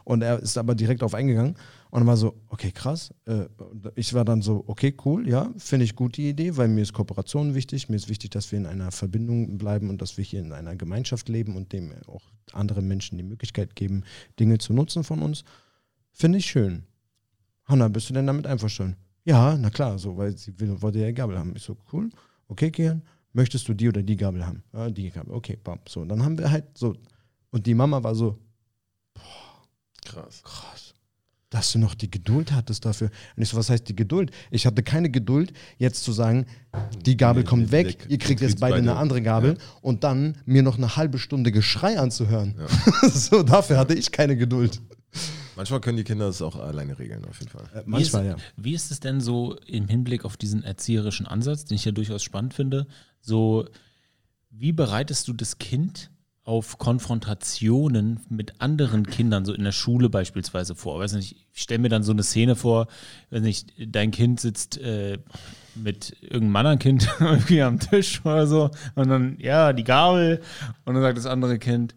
und er ist aber direkt darauf eingegangen und war so, okay, krass. Äh, ich war dann so, okay, cool, ja, finde ich gut die Idee, weil mir ist Kooperation wichtig, mir ist wichtig, dass wir in einer Verbindung bleiben und dass wir hier in einer Gemeinschaft leben und dem auch anderen Menschen die Möglichkeit geben, Dinge zu nutzen von uns. Finde ich schön. Hanna, bist du denn damit einverstanden? Ja, na klar, so, weil sie will, wollte ja Gabel haben. Ich so, cool, okay, Kian, möchtest du die oder die Gabel haben? Ja, die Gabel, okay, bam. So, und dann haben wir halt so, und die Mama war so, Krass. krass, dass du noch die Geduld hattest dafür. Und ich so, was heißt die Geduld? Ich hatte keine Geduld, jetzt zu sagen, die Gabel Nee, kommt weg, weg. ihr kriegt jetzt beide beide. eine andere Gabel Ja. und dann mir noch eine halbe Stunde Geschrei anzuhören. [laughs] so, dafür hatte ich keine Geduld. Manchmal können die Kinder das auch alleine regeln, auf jeden Fall. Äh, manchmal, wie ja. ist, Wie ist es denn so im Hinblick auf diesen erzieherischen Ansatz, den ich ja durchaus spannend finde? So, wie bereitest du das Kind auf Konfrontationen mit anderen Kindern, so in der Schule beispielsweise vor? Weiß nicht, ich stelle mir dann so eine Szene vor, weiß nicht, dein Kind sitzt äh, mit irgendeinem anderen Kind [laughs] irgendwie am Tisch oder so und dann, ja, die Gabel und dann sagt das andere Kind,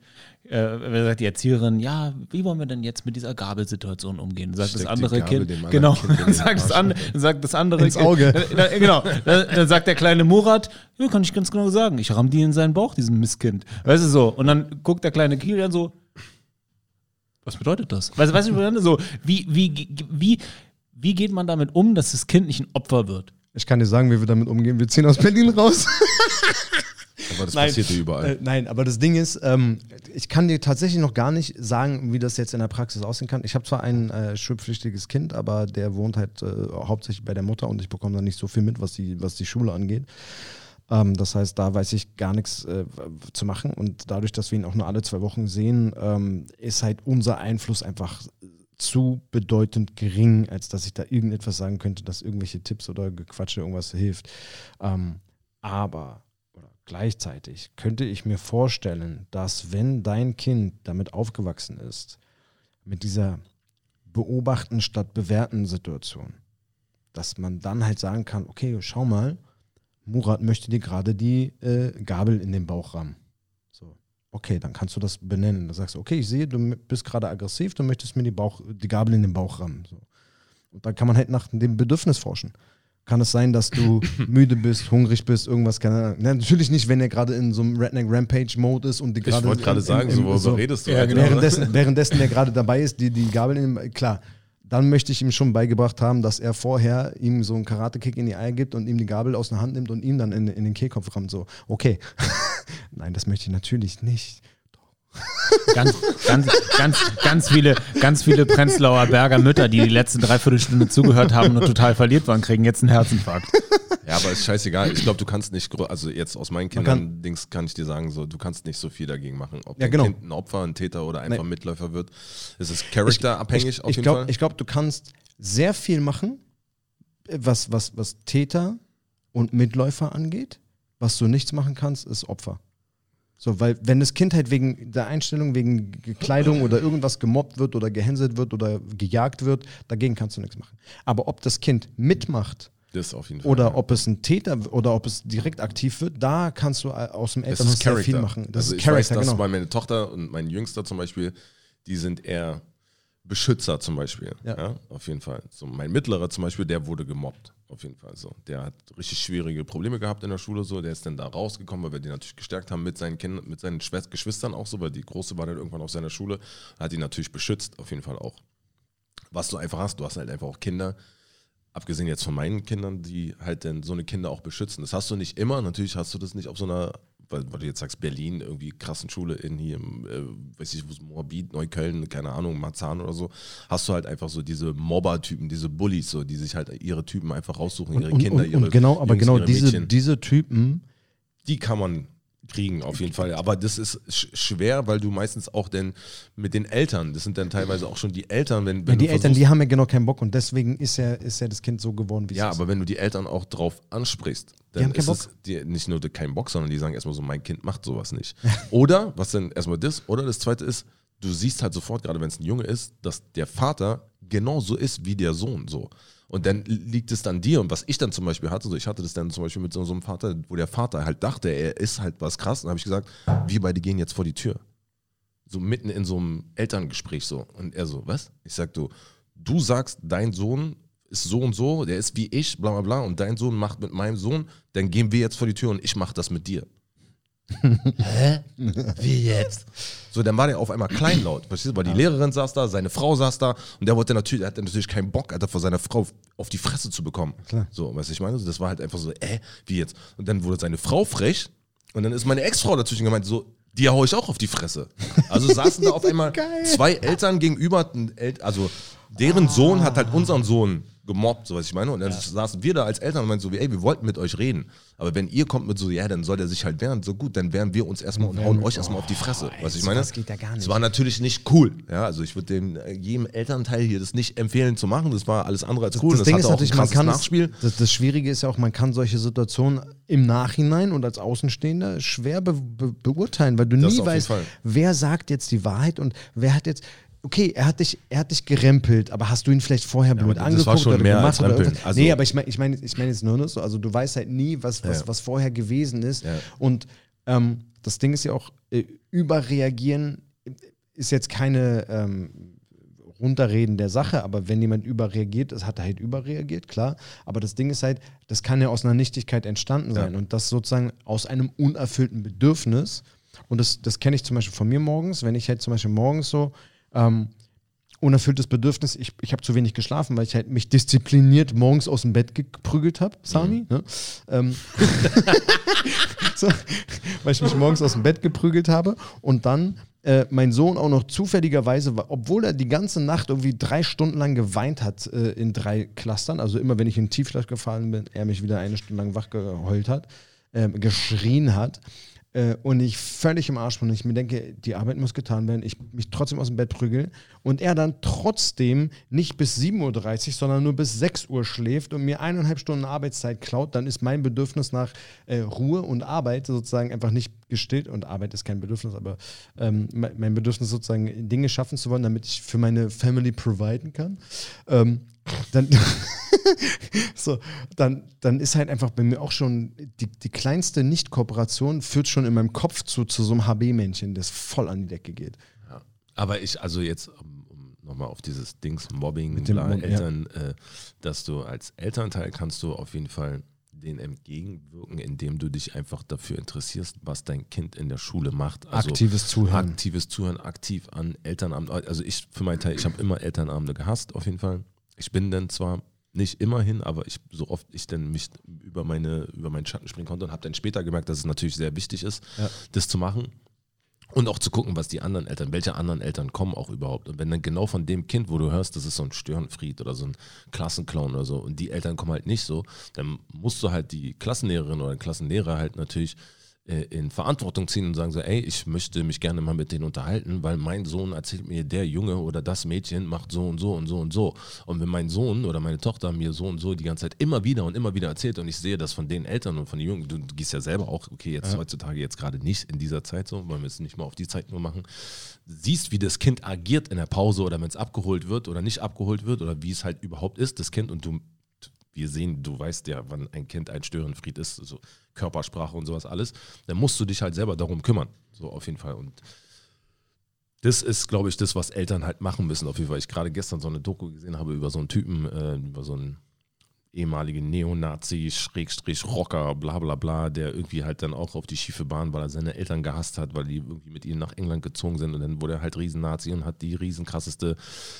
äh, sagt die Erzieherin, ja, wie wollen wir denn jetzt mit dieser Gabelsituation umgehen? Sagt das Steckt die andere Kind, genau, Kind in [laughs] den sagt, das an, sagt das andere Ins Kind- Auge. Äh, äh, genau, dann, dann sagt der kleine Murat, ja, kann ich ganz genau sagen, ich ramm die in seinen Bauch, diesem Mistkind. Weißt du so? Und dann guckt der kleine Kilian so, was bedeutet das? Weißt du, weißt du, so, wie, wie, wie, wie geht man damit um, dass das Kind nicht ein Opfer wird? Ich kann dir sagen, wie wir damit umgehen. Wir ziehen aus Berlin raus. [laughs] Aber das Nein. passiert ja überall. Äh, nein, aber das Ding ist, ähm, ich kann dir tatsächlich noch gar nicht sagen, wie das jetzt in der Praxis aussehen kann. Ich habe zwar ein äh, schulpflichtiges Kind, aber der wohnt halt äh, hauptsächlich bei der Mutter und ich bekomme da nicht so viel mit, was die, was die Schule angeht. Ähm, das heißt, da weiß ich gar nichts äh, zu machen und dadurch, dass wir ihn auch nur alle zwei Wochen sehen, ähm, ist halt unser Einfluss einfach zu bedeutend gering, als dass ich da irgendetwas sagen könnte, dass irgendwelche Tipps oder Gequatsche irgendwas hilft. Ähm, aber gleichzeitig könnte ich mir vorstellen, dass wenn dein Kind damit aufgewachsen ist, mit dieser beobachten statt bewerten Situation, dass man dann halt sagen kann, okay, schau mal, Murat möchte dir gerade die äh, Gabel in den Bauch rammen. So, okay, dann kannst du das benennen. Dann sagst du, okay, ich sehe, du bist gerade aggressiv, du möchtest mir die, Bauch, die Gabel in den Bauch rammen. So. Und dann kann man halt nach dem Bedürfnis forschen. Kann es sein, dass du [laughs] müde bist, hungrig bist, irgendwas, keine Ahnung. Na, natürlich nicht, wenn er gerade in so einem Redneck Rampage Mode ist und die Ich gerade. wollte gerade sagen, im- so, im- worüber redest du? Ja, genau. Währenddessen, währenddessen der gerade dabei ist, die, die Gabel in den, klar, dann möchte ich ihm schon beigebracht haben, dass er vorher ihm so einen Karate-Kick in die Eier gibt und ihm die Gabel aus der Hand nimmt und ihm dann in, in den Kehlkopf rammt. So, okay. [laughs] Nein, das möchte ich natürlich nicht. [laughs] Ganz, ganz, ganz, ganz viele, ganz viele Prenzlauer Berger Mütter, die die letzten Dreiviertelstunde zugehört haben und total verliert waren, kriegen jetzt einen Herzinfarkt. Ja, aber ist scheißegal. Ich glaube, du kannst nicht, also jetzt aus meinen Kindern Dings kann ich dir sagen, so, du kannst nicht so viel dagegen machen. Ob Ja, genau. Kind ein Opfer, ein Täter oder einfach Nee. Mitläufer wird. Es ist charakterabhängig ich, auf ich jeden glaub, Fall. Ich glaube, du kannst sehr viel machen, was, was, was Täter und Mitläufer angeht. Was du nichts machen kannst, ist Opfer. So, weil wenn das Kind halt wegen der Einstellung, wegen Kleidung oder irgendwas gemobbt wird oder gehänselt wird oder gejagt wird, dagegen kannst du nichts machen. Aber ob das Kind mitmacht das auf jeden Fall. oder ob es ein Täter oder ob es direkt aktiv wird, da kannst du äh, aus dem Elternhaus Charakter. viel machen. Das also ist ich weiß, Charakter, dass genau. bei meiner Tochter und mein Jüngster zum Beispiel, die sind eher Beschützer zum Beispiel. Ja. Ja. auf jeden Fall. So, mein Mittlerer zum Beispiel, der wurde gemobbt. Auf jeden Fall so. Der hat richtig schwierige Probleme gehabt in der Schule. So. Der ist dann da rausgekommen, weil wir den natürlich gestärkt haben mit seinen Kindern, mit seinen Schwest Geschwistern auch so, weil die Große war dann irgendwann auf seiner Schule, hat ihn natürlich beschützt, auf jeden Fall auch. Was du einfach hast, du hast halt einfach auch Kinder, abgesehen jetzt von meinen Kindern, die halt dann so eine Kinder auch beschützen. Das hast du nicht immer, natürlich hast du das nicht auf so einer, weil, weil du jetzt sagst, Berlin, irgendwie krassen Schule in hier, äh, weiß ich, wo es Moabit, Neukölln, keine Ahnung, Marzahn oder so, hast du halt einfach so diese Mobber-Typen, diese Bullies, so, die sich halt ihre Typen einfach raussuchen, ihre und, Kinder, und, ihre und genau, aber Jungs, genau diese, Mädchen. diese Typen, die kann man kriegen, auf jeden Fall. Aber das ist sch schwer, weil du meistens auch denn mit den Eltern, das sind dann teilweise auch schon die Eltern, wenn, wenn ja, die Eltern, die haben ja genau keinen Bock und deswegen ist ja, ist ja das Kind so geworden, wie Ja, es ist. aber wenn du die Eltern auch drauf ansprichst, Die haben dann ist es die, nicht nur kein Bock, sondern die sagen erstmal so, mein Kind macht sowas nicht. [laughs] Oder, was denn erstmal das, oder das zweite ist, du siehst halt sofort, gerade wenn es ein Junge ist, dass der Vater genauso ist wie der Sohn so. Und dann liegt es dann dir. Und was ich dann zum Beispiel hatte, so ich hatte das dann zum Beispiel mit so, so einem Vater, wo der Vater halt dachte, er ist halt was krass. Und habe ich gesagt, wir beide gehen jetzt vor die Tür. So mitten in so einem Elterngespräch so. Und er so, was? Ich sag, du, du sagst, dein Sohn ist so und so, der ist wie ich, bla bla bla, und dein Sohn macht mit meinem Sohn, dann gehen wir jetzt vor die Tür und ich mach das mit dir. Hä? Wie jetzt? So, dann war der auf einmal kleinlaut, verstehst du? Weil die Lehrerin saß da, seine Frau saß da und der wollte natürlich, der hatte natürlich keinen Bock, Alter, vor seiner Frau auf die Fresse zu bekommen. Klar. So, weißt du, ich meine, das war halt einfach so, äh, wie jetzt? Und dann wurde seine Frau frech und dann ist meine Ex-Frau dazwischen gemeint, so, die hau ich auch auf die Fresse. Also saßen da auf [laughs] einmal zwei Eltern gegenüber, also deren Sohn hat halt unseren Sohn gemobbt, so was ich meine. Und dann saßen wir da als Eltern und meinten so, wie, ey, wir wollten mit euch reden. Aber wenn ihr kommt mit so, ja, dann soll der sich halt wehren, so gut, dann wehren wir uns erstmal und hauen euch erstmal auf die Fresse. Was ich meine? sowas geht ja gar nicht. Das war natürlich nicht cool. Ja, also ich würde dem äh, jedem Elternteil hier das nicht empfehlen zu machen. Das war alles andere als cool. das Und Ding ist natürlich, man kann Nachspiel. das, das Schwierige ist ja auch, man kann solche Situationen im Nachhinein und als Außenstehender schwer be be beurteilen, weil du Das nie weißt, wer sagt jetzt die Wahrheit und wer hat jetzt. Okay, er hat dich, er hat dich gerempelt, aber hast du ihn vielleicht vorher blöd aber das war angeguckt schon oder mehr gemacht als oder? Also- nee, aber ich meine, ich meine, ich meine jetzt nur noch so, also du weißt halt nie, was, was, Ja. was vorher gewesen ist. Ja. Und ähm, das Ding ist ja auch, äh, überreagieren ist jetzt keine ähm, Runterreden der Sache, aber wenn jemand überreagiert, das hat er halt überreagiert, klar. Aber das Ding ist halt, das kann ja aus einer Nichtigkeit entstanden sein und das sozusagen aus einem unerfüllten Bedürfnis. Und das, das kenne ich zum Beispiel von mir morgens, wenn ich halt zum Beispiel morgens so ähm, unerfülltes Bedürfnis, ich, ich habe zu wenig geschlafen, weil ich halt mich diszipliniert morgens aus dem Bett geprügelt habe, Sami. Ne? Ähm, [laughs] so, weil ich mich morgens aus dem Bett geprügelt habe und dann äh, mein Sohn auch noch zufälligerweise, obwohl er die ganze Nacht irgendwie drei Stunden lang geweint hat äh, in drei Clustern, also immer wenn ich in Tiefschlaf gefallen bin, er mich wieder eine Stunde lang wach geheult hat, ähm, geschrien hat äh, und ich völlig im Arsch bin und ich mir denke, die Arbeit muss getan werden, ich mich trotzdem aus dem Bett prügel. Und er dann trotzdem nicht bis 7.30 Uhr, sondern nur bis 6 Uhr schläft und mir eineinhalb Stunden Arbeitszeit klaut, dann ist mein Bedürfnis nach äh, Ruhe und Arbeit sozusagen einfach nicht gestillt. Und Arbeit ist kein Bedürfnis, aber ähm, mein Bedürfnis sozusagen Dinge schaffen zu wollen, damit ich für meine Family providen kann. Ähm, dann, [laughs] so, dann, dann ist halt einfach bei mir auch schon die, die kleinste Nicht-Kooperation führt schon in meinem Kopf zu, zu so einem HB-Männchen, das voll an die Decke geht. Ja. Aber ich, also jetzt, um, um nochmal auf dieses Dings Mobbing, Mit dem bla, Mob- ja. Eltern, äh, dass du als Elternteil kannst du auf jeden Fall den entgegenwirken, indem du dich einfach dafür interessierst, was dein Kind in der Schule macht. Also Aktives Zuhören. Aktives Zuhören, aktiv an Elternabend. Also ich für meinen Teil, ich habe immer Elternabende gehasst, auf jeden Fall. Ich bin dann zwar nicht immerhin, aber ich so oft ich dann mich über meine über meinen Schatten springen konnte und habe dann später gemerkt, dass es natürlich sehr wichtig ist, Ja. das zu machen. Und auch zu gucken, was die anderen Eltern, welche anderen Eltern kommen auch überhaupt. Und wenn dann genau von dem Kind, wo du hörst, das ist so ein Störenfried oder so ein Klassenclown oder so, und die Eltern kommen halt nicht so, dann musst du halt die Klassenlehrerin oder den Klassenlehrer halt natürlich in Verantwortung ziehen und sagen so, ey, ich möchte mich gerne mal mit denen unterhalten, weil mein Sohn erzählt mir, der Junge oder das Mädchen macht so und so und so und so. Und wenn mein Sohn oder meine Tochter mir so und so die ganze Zeit immer wieder und immer wieder erzählt und ich sehe das von den Eltern und von den Jungen, du, gehst ja selber auch, okay, jetzt heutzutage jetzt gerade nicht in dieser Zeit so, wollen wir es nicht mal auf die Zeit nur machen, siehst, wie das Kind agiert in der Pause oder wenn es abgeholt wird oder nicht abgeholt wird oder wie es halt überhaupt ist, das Kind und du wir sehen, du weißt ja, wann ein Kind ein Störenfried ist, so Körpersprache und sowas alles, dann musst du dich halt selber darum kümmern. So auf jeden Fall. Und das ist, glaube ich, das, was Eltern halt machen müssen. Auf jeden Fall. Ich gerade gestern so eine Doku gesehen habe über so einen Typen, äh, über so einen ehemaligen Neonazi, Schrägstrich, Rocker, bla bla bla, der irgendwie halt dann auch auf die schiefe Bahn, weil er seine Eltern gehasst hat, weil die irgendwie mit ihm nach England gezogen sind. Und dann wurde er halt Riesennazi und hat die riesenkrasseste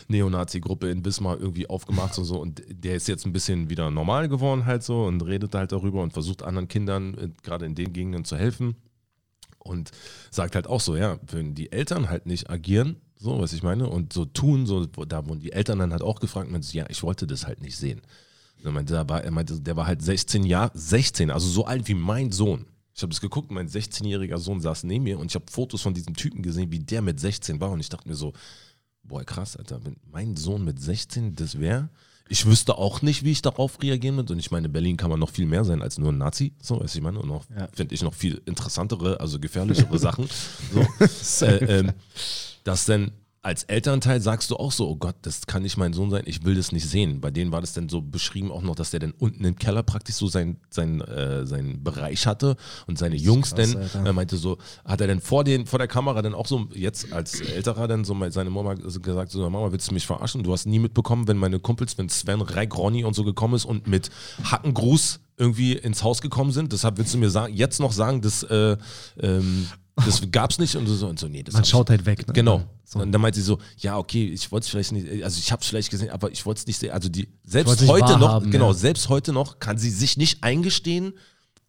Neonazi-Gruppe in Wismar irgendwie aufgemacht und so. Und der ist jetzt ein bisschen wieder normal geworden halt so und redet halt darüber und versucht anderen Kindern äh, gerade in den Gegenden zu helfen. Und sagt halt auch so, ja, wenn die Eltern halt nicht agieren, so, was ich meine, und so tun, so, da wurden die Eltern dann halt auch gefragt, so, ja, ich wollte das halt nicht sehen. Er meinte, der war, er meinte, der war halt 16 Jahre, 16, also so alt wie mein Sohn. Ich habe das geguckt, mein 16-jähriger Sohn saß neben mir und ich habe Fotos von diesem Typen gesehen, wie der mit 16 war und ich dachte mir so, boah, krass, Alter, wenn mein Sohn mit 16 das wäre, ich wüsste auch nicht, wie ich darauf reagieren würde. Und ich meine, in Berlin kann man noch viel mehr sein als nur ein Nazi, so, weiß ich meine, und noch, Ja. finde ich, noch viel interessantere, also gefährlichere [laughs] Sachen. So, [laughs] äh, ähm, dass denn, als Elternteil sagst du auch so, oh Gott, das kann nicht mein Sohn sein, ich will das nicht sehen. Bei denen war das dann so beschrieben auch noch, dass der dann unten im Keller praktisch so sein, sein, äh, seinen Bereich hatte und seine Jungs krass, dann, er meinte so, hat er dann vor, den, vor der Kamera dann auch so, jetzt als Älterer dann so mal seine Mama gesagt, so Mama, willst du mich verarschen? Du hast nie mitbekommen, wenn meine Kumpels, wenn Sven, Reik, Ronny und so gekommen ist und mit Hackengruß irgendwie ins Haus gekommen sind, deshalb willst du mir sagen, jetzt noch sagen, dass äh, ähm, das gab's nicht und so und so, nee, das Man schaut halt weg. Ne? Genau. So. Und dann meinte sie so, ja, okay, ich wollte es vielleicht nicht, also ich habe es vielleicht gesehen, aber ich wollte es nicht sehen. Also die, selbst heute noch, genau, ja. selbst heute noch kann sie sich nicht eingestehen,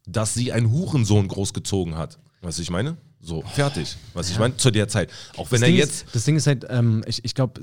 dass sie einen Hurensohn großgezogen hat. Weißt du, ich meine? So, fertig. Was ich meine? Zu der Zeit. Auch wenn das er Ding jetzt. Ist, das Ding ist halt, ähm, ich, ich glaube,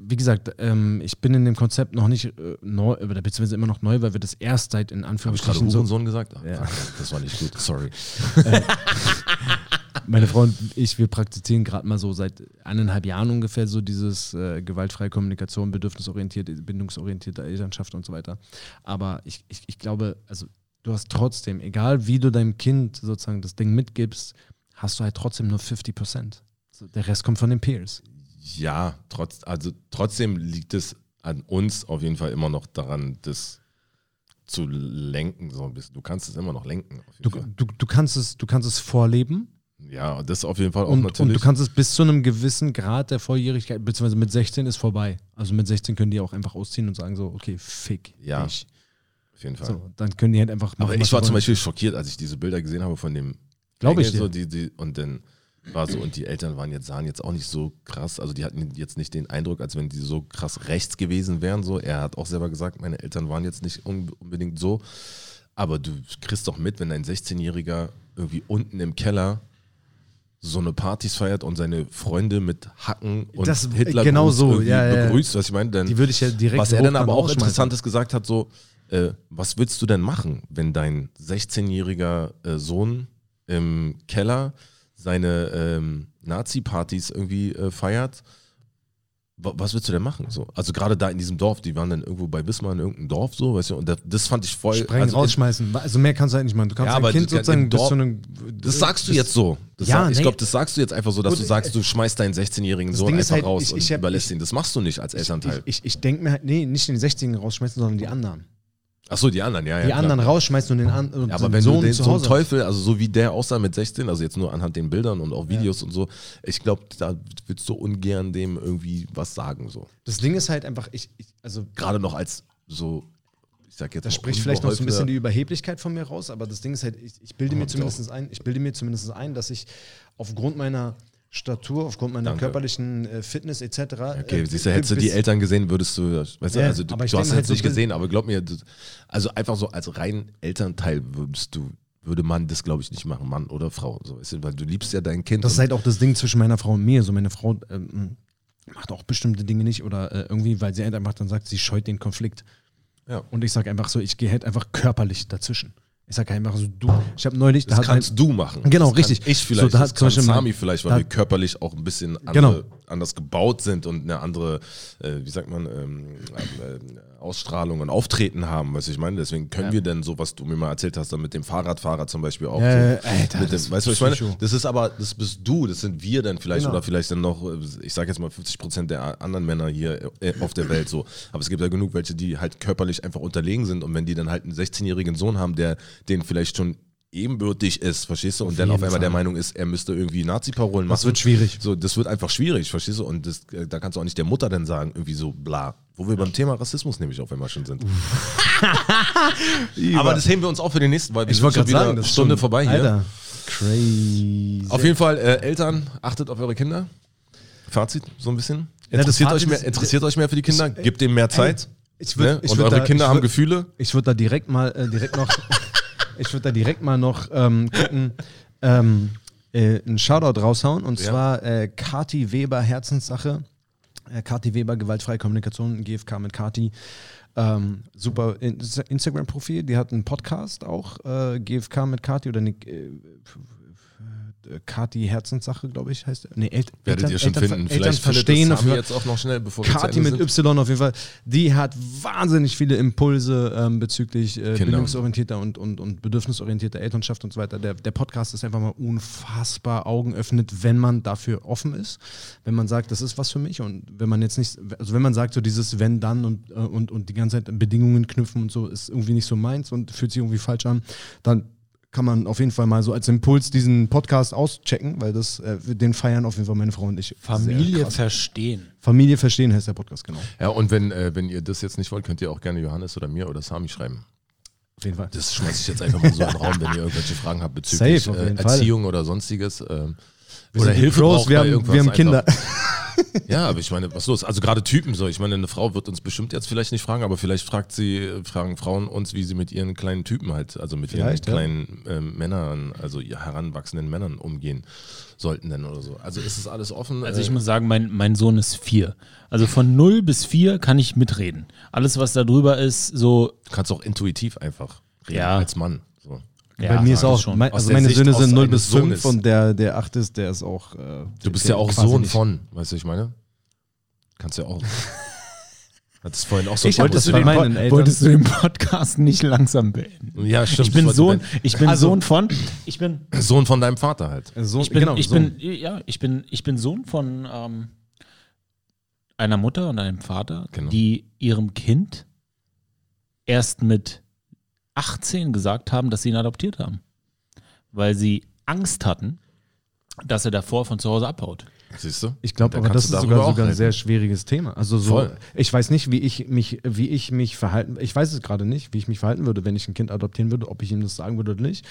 wie gesagt, ähm, ich bin in dem Konzept noch nicht äh, neu, oder beziehungsweise immer noch neu, weil wir das erst seit in Habe ich gerade so. Hurensohn gesagt? Ja. Das war nicht gut, sorry. [laughs] Meine Frau und ich, wir praktizieren gerade mal so seit eineinhalb Jahren ungefähr so dieses äh, gewaltfreie Kommunikation, bedürfnisorientierte, bindungsorientierte Elternschaft und so weiter. Aber ich, ich, ich glaube, also du hast trotzdem, egal wie du deinem Kind sozusagen das Ding mitgibst, hast du halt trotzdem nur 50 Prozent. So, der Rest kommt von den Peers. Ja, trotz, also trotzdem liegt es an uns auf jeden Fall immer noch daran, das zu lenken. So ein bisschen. Du kannst es immer noch lenken. Du, du, du, kannst es, du kannst es vorleben Ja, das auf jeden Fall auch und, natürlich. und du kannst es bis zu einem gewissen Grad der Volljährigkeit, beziehungsweise mit 16 ist vorbei. Also mit 16 können die auch einfach ausziehen und sagen so, okay, fick Ja. dich. auf jeden Fall. So, dann können die halt einfach Aber machen, was ich war zum. Beispiel schockiert, als ich diese Bilder gesehen habe von dem. Glaube ich dir. so, die, die, Und dann war so, und die Eltern waren jetzt, sahen jetzt auch nicht so krass, also die hatten jetzt nicht den Eindruck, als wenn die so krass rechts gewesen wären. So. Er hat auch selber gesagt, meine Eltern waren jetzt nicht un unbedingt so. Aber du kriegst doch mit, wenn ein 16-Jähriger irgendwie unten im Keller so eine Partys feiert und seine Freunde mit Hacken und Das- Hitler genau so, ja, ja. begrüßt, was ich meine, dann Die würde ich ja direkt was er dann aber auch. Interessantes gesagt hat, so, äh, was willst du denn machen, wenn dein 16-jähriger äh, Sohn im Keller seine ähm, Nazi-Partys irgendwie äh, feiert? Wa- Was willst du denn machen? So? Also gerade da in diesem Dorf, die waren dann irgendwo bei Wismar in irgendeinem Dorf so, weißt du, und das, das fand ich voll. Sprengen, also, rausschmeißen. Also mehr kannst du halt nicht machen. Du kannst Ja, aber Kind sozusagen im bis Dorf- zu einem. Das sagst du jetzt so. Das Ja, sag, ich nee. glaube, das sagst du jetzt einfach so, dass du sagst, äh, du schmeißt deinen 16-jährigen das Sohn einfach halt, raus ich- und ich hab- überlässt ich- ihn. Das machst du nicht als Elternteil. Ich, ich, ich denke mir halt, nee, nicht den 16 rausschmeißen, sondern die anderen. Achso, die anderen, ja, ja. die klar. anderen rausschmeißen und den an, und Ja, aber wenn Sohn du den, so einen Teufel, also so wie der aussah mit 16, also jetzt nur anhand den Bildern und auch Videos und so, ich glaube, da willst du ungern dem irgendwie was sagen. So. Das Ding ist halt einfach, ich, ich also Gerade noch als so, ich sag jetzt das spricht vielleicht noch so ein bisschen die Überheblichkeit von mir raus, aber das Ding ist halt, ich, ich bilde mir zumindest ein, ich bilde mir zumindest ein, dass ich aufgrund meiner Statur, aufgrund meiner Danke. körperlichen äh, Fitness etc. Okay, äh, siehst du, hättest du die Eltern gesehen, würdest du, weißt du, Ja, also du, du hast es halt nicht gesehen, aber glaub mir, also einfach so als rein Elternteil würdest du, würde man das, glaube ich, nicht machen, Mann oder Frau, so, weißt du, weil du liebst ja dein Kind. Das ist halt auch das Ding zwischen meiner Frau und mir. So meine Frau ähm, macht auch bestimmte Dinge nicht oder äh, irgendwie, weil sie halt einfach dann sagt, sie scheut den Konflikt. ja. Und ich sage einfach so, ich gehe halt einfach körperlich dazwischen. Ich sage einfach so, du, ich habe neulich, da Das kannst ein, du machen. Genau, das richtig. Ich vielleicht, So, da das hat zum kann Beispiel Sami vielleicht, weil da- wir körperlich auch ein bisschen andere, Genau. Anders gebaut sind und eine andere, äh, wie sagt man, ähm, äh, Ausstrahlung und Auftreten haben, was ich meine. Deswegen können Ja. wir denn so, was du mir mal erzählt hast, dann mit dem Fahrradfahrer zum Beispiel auch. Ja, so, Alter, mit das dem, weißt du, ich meine? Das ist aber, das bist du, das sind wir dann vielleicht Genau. oder vielleicht dann noch, äh, ich sage jetzt mal 50 Prozent der anderen Männer hier äh, auf der Welt so. Aber es gibt ja genug welche, die halt körperlich einfach unterlegen sind und wenn die dann halt einen 16-jährigen Sohn haben, der den vielleicht schon ebenbürtig ist, verstehst du? Und Auf dann auf einmal der Fall. Meinung ist, er müsste irgendwie Nazi-Parolen machen. Das wird schwierig. So, das wird einfach schwierig, verstehst du? Und das, äh, da kannst du auch nicht der Mutter dann sagen, irgendwie so bla. Wo wir beim Thema Rassismus nämlich auf einmal schon sind. [laughs] Aber das heben wir uns auch für den nächsten, weil wir ich sind schon gerade wieder eine Stunde schon- vorbei hier. Alter, crazy. Auf jeden Fall, äh, Eltern, achtet auf eure Kinder. Fazit, so ein bisschen. Ja, Interessiert, Fazit euch mehr, interessiert euch mehr für die Kinder, Ich- gebt denen mehr Zeit. ich ne? würd- ich Und würd eure da- Kinder ich haben würd- Gefühle. Ich würde da direkt mal äh, direkt noch, [laughs] ich würde da direkt mal noch ähm, gucken, ähm, äh, einen Shoutout raushauen und Ja. zwar äh, Kati Weber Herzenssache. Äh, Kati Weber Gewaltfreie Kommunikation GFK mit Kati. Ähm, super In- Instagram-Profil. Die hat einen Podcast auch äh, GFK mit Kati oder ne, äh, äh, Kati Herzenssache, glaube ich, heißt. Nee, El Werdet Eltern, ihr schon Eltern, finden. Eltern Vielleicht verstehen. das auf jeden Sami Fall. jetzt auch noch schnell, bevor Kati mit. Y auf jeden Fall, die hat wahnsinnig viele Impulse ähm, bezüglich äh, Kinder. bindungsorientierter und, und, und bedürfnisorientierter Elternschaft und so weiter. Der, der Podcast ist einfach mal unfassbar Augen öffnet, wenn man dafür offen ist. Wenn man sagt, das ist was für mich und wenn man jetzt nicht, also wenn man sagt, so dieses Wenn, dann und, äh, und, und die ganze Zeit Bedingungen knüpfen und so, ist irgendwie nicht so meins und fühlt sich irgendwie falsch an, dann kann man auf jeden Fall mal so als Impuls diesen Podcast auschecken, weil das, äh, den feiern auf jeden Fall meine Frau und ich. Familie verstehen. Familie verstehen heißt der Podcast, genau. Ja, und wenn, äh, wenn ihr das jetzt nicht wollt, könnt ihr auch gerne Johannes oder mir oder Sami schreiben. Auf jeden Fall. Das schmeiße ich jetzt einfach mal so in den Raum, wenn ihr irgendwelche Fragen habt bezüglich Safe, äh, jeden Fall. Erziehung oder sonstiges. Ähm, Wir oder Hilfe Pros, braucht wir bei haben, irgendwas wir haben einfach. Kinder. Ja, aber ich meine, was los? Also gerade Typen so. Ich meine, eine Frau wird uns bestimmt jetzt vielleicht nicht fragen, aber vielleicht fragt sie, fragen Frauen uns, wie sie mit ihren kleinen Typen halt, also mit Vielleicht, ja. ihren kleinen ähm, Männern, also heranwachsenden Männern umgehen sollten denn oder so. Also ist es alles offen? Also Äh, ich muss sagen, mein, mein Sohn ist vier. Also von 0 bis 4 kann ich mitreden. Alles, was da drüber ist, so. du kannst auch intuitiv einfach reden Ja. als Mann. Ja, Bei mir ist das auch, schon. mein, also meine Sicht Söhne sind 0 eines bis 5 Sohnes. und der, der 8 ist, der ist auch. Äh, Du bist ja auch Sohn nicht. von, weißt du, ich meine? Kannst ja auch. [laughs] Hat es vorhin auch so Ich Wolltest du, den, meinen Eltern- wolltest du den [laughs] Podcast nicht langsam beenden? Ja, stimmt. Ich bin Sohn, ich bin Also- Sohn von, ich bin, Sohn von deinem Vater halt. Sohn, ich bin, genau, ich Sohn. bin, ja, ich bin, ich bin Sohn von ähm, einer Mutter und einem Vater, Genau. die ihrem Kind erst mit 18 gesagt haben, dass sie ihn adoptiert haben. Weil sie Angst hatten, dass er davor von zu Hause abhaut. Siehst du? Ich glaube Da aber, das ist sogar, sogar ein sehr schwieriges Thema. Also so, Voll. ich weiß nicht, wie ich mich, wie ich mich verhalten, ich weiß es gerade nicht, wie ich mich verhalten würde, wenn ich ein Kind adoptieren würde, ob ich ihm das sagen würde oder nicht.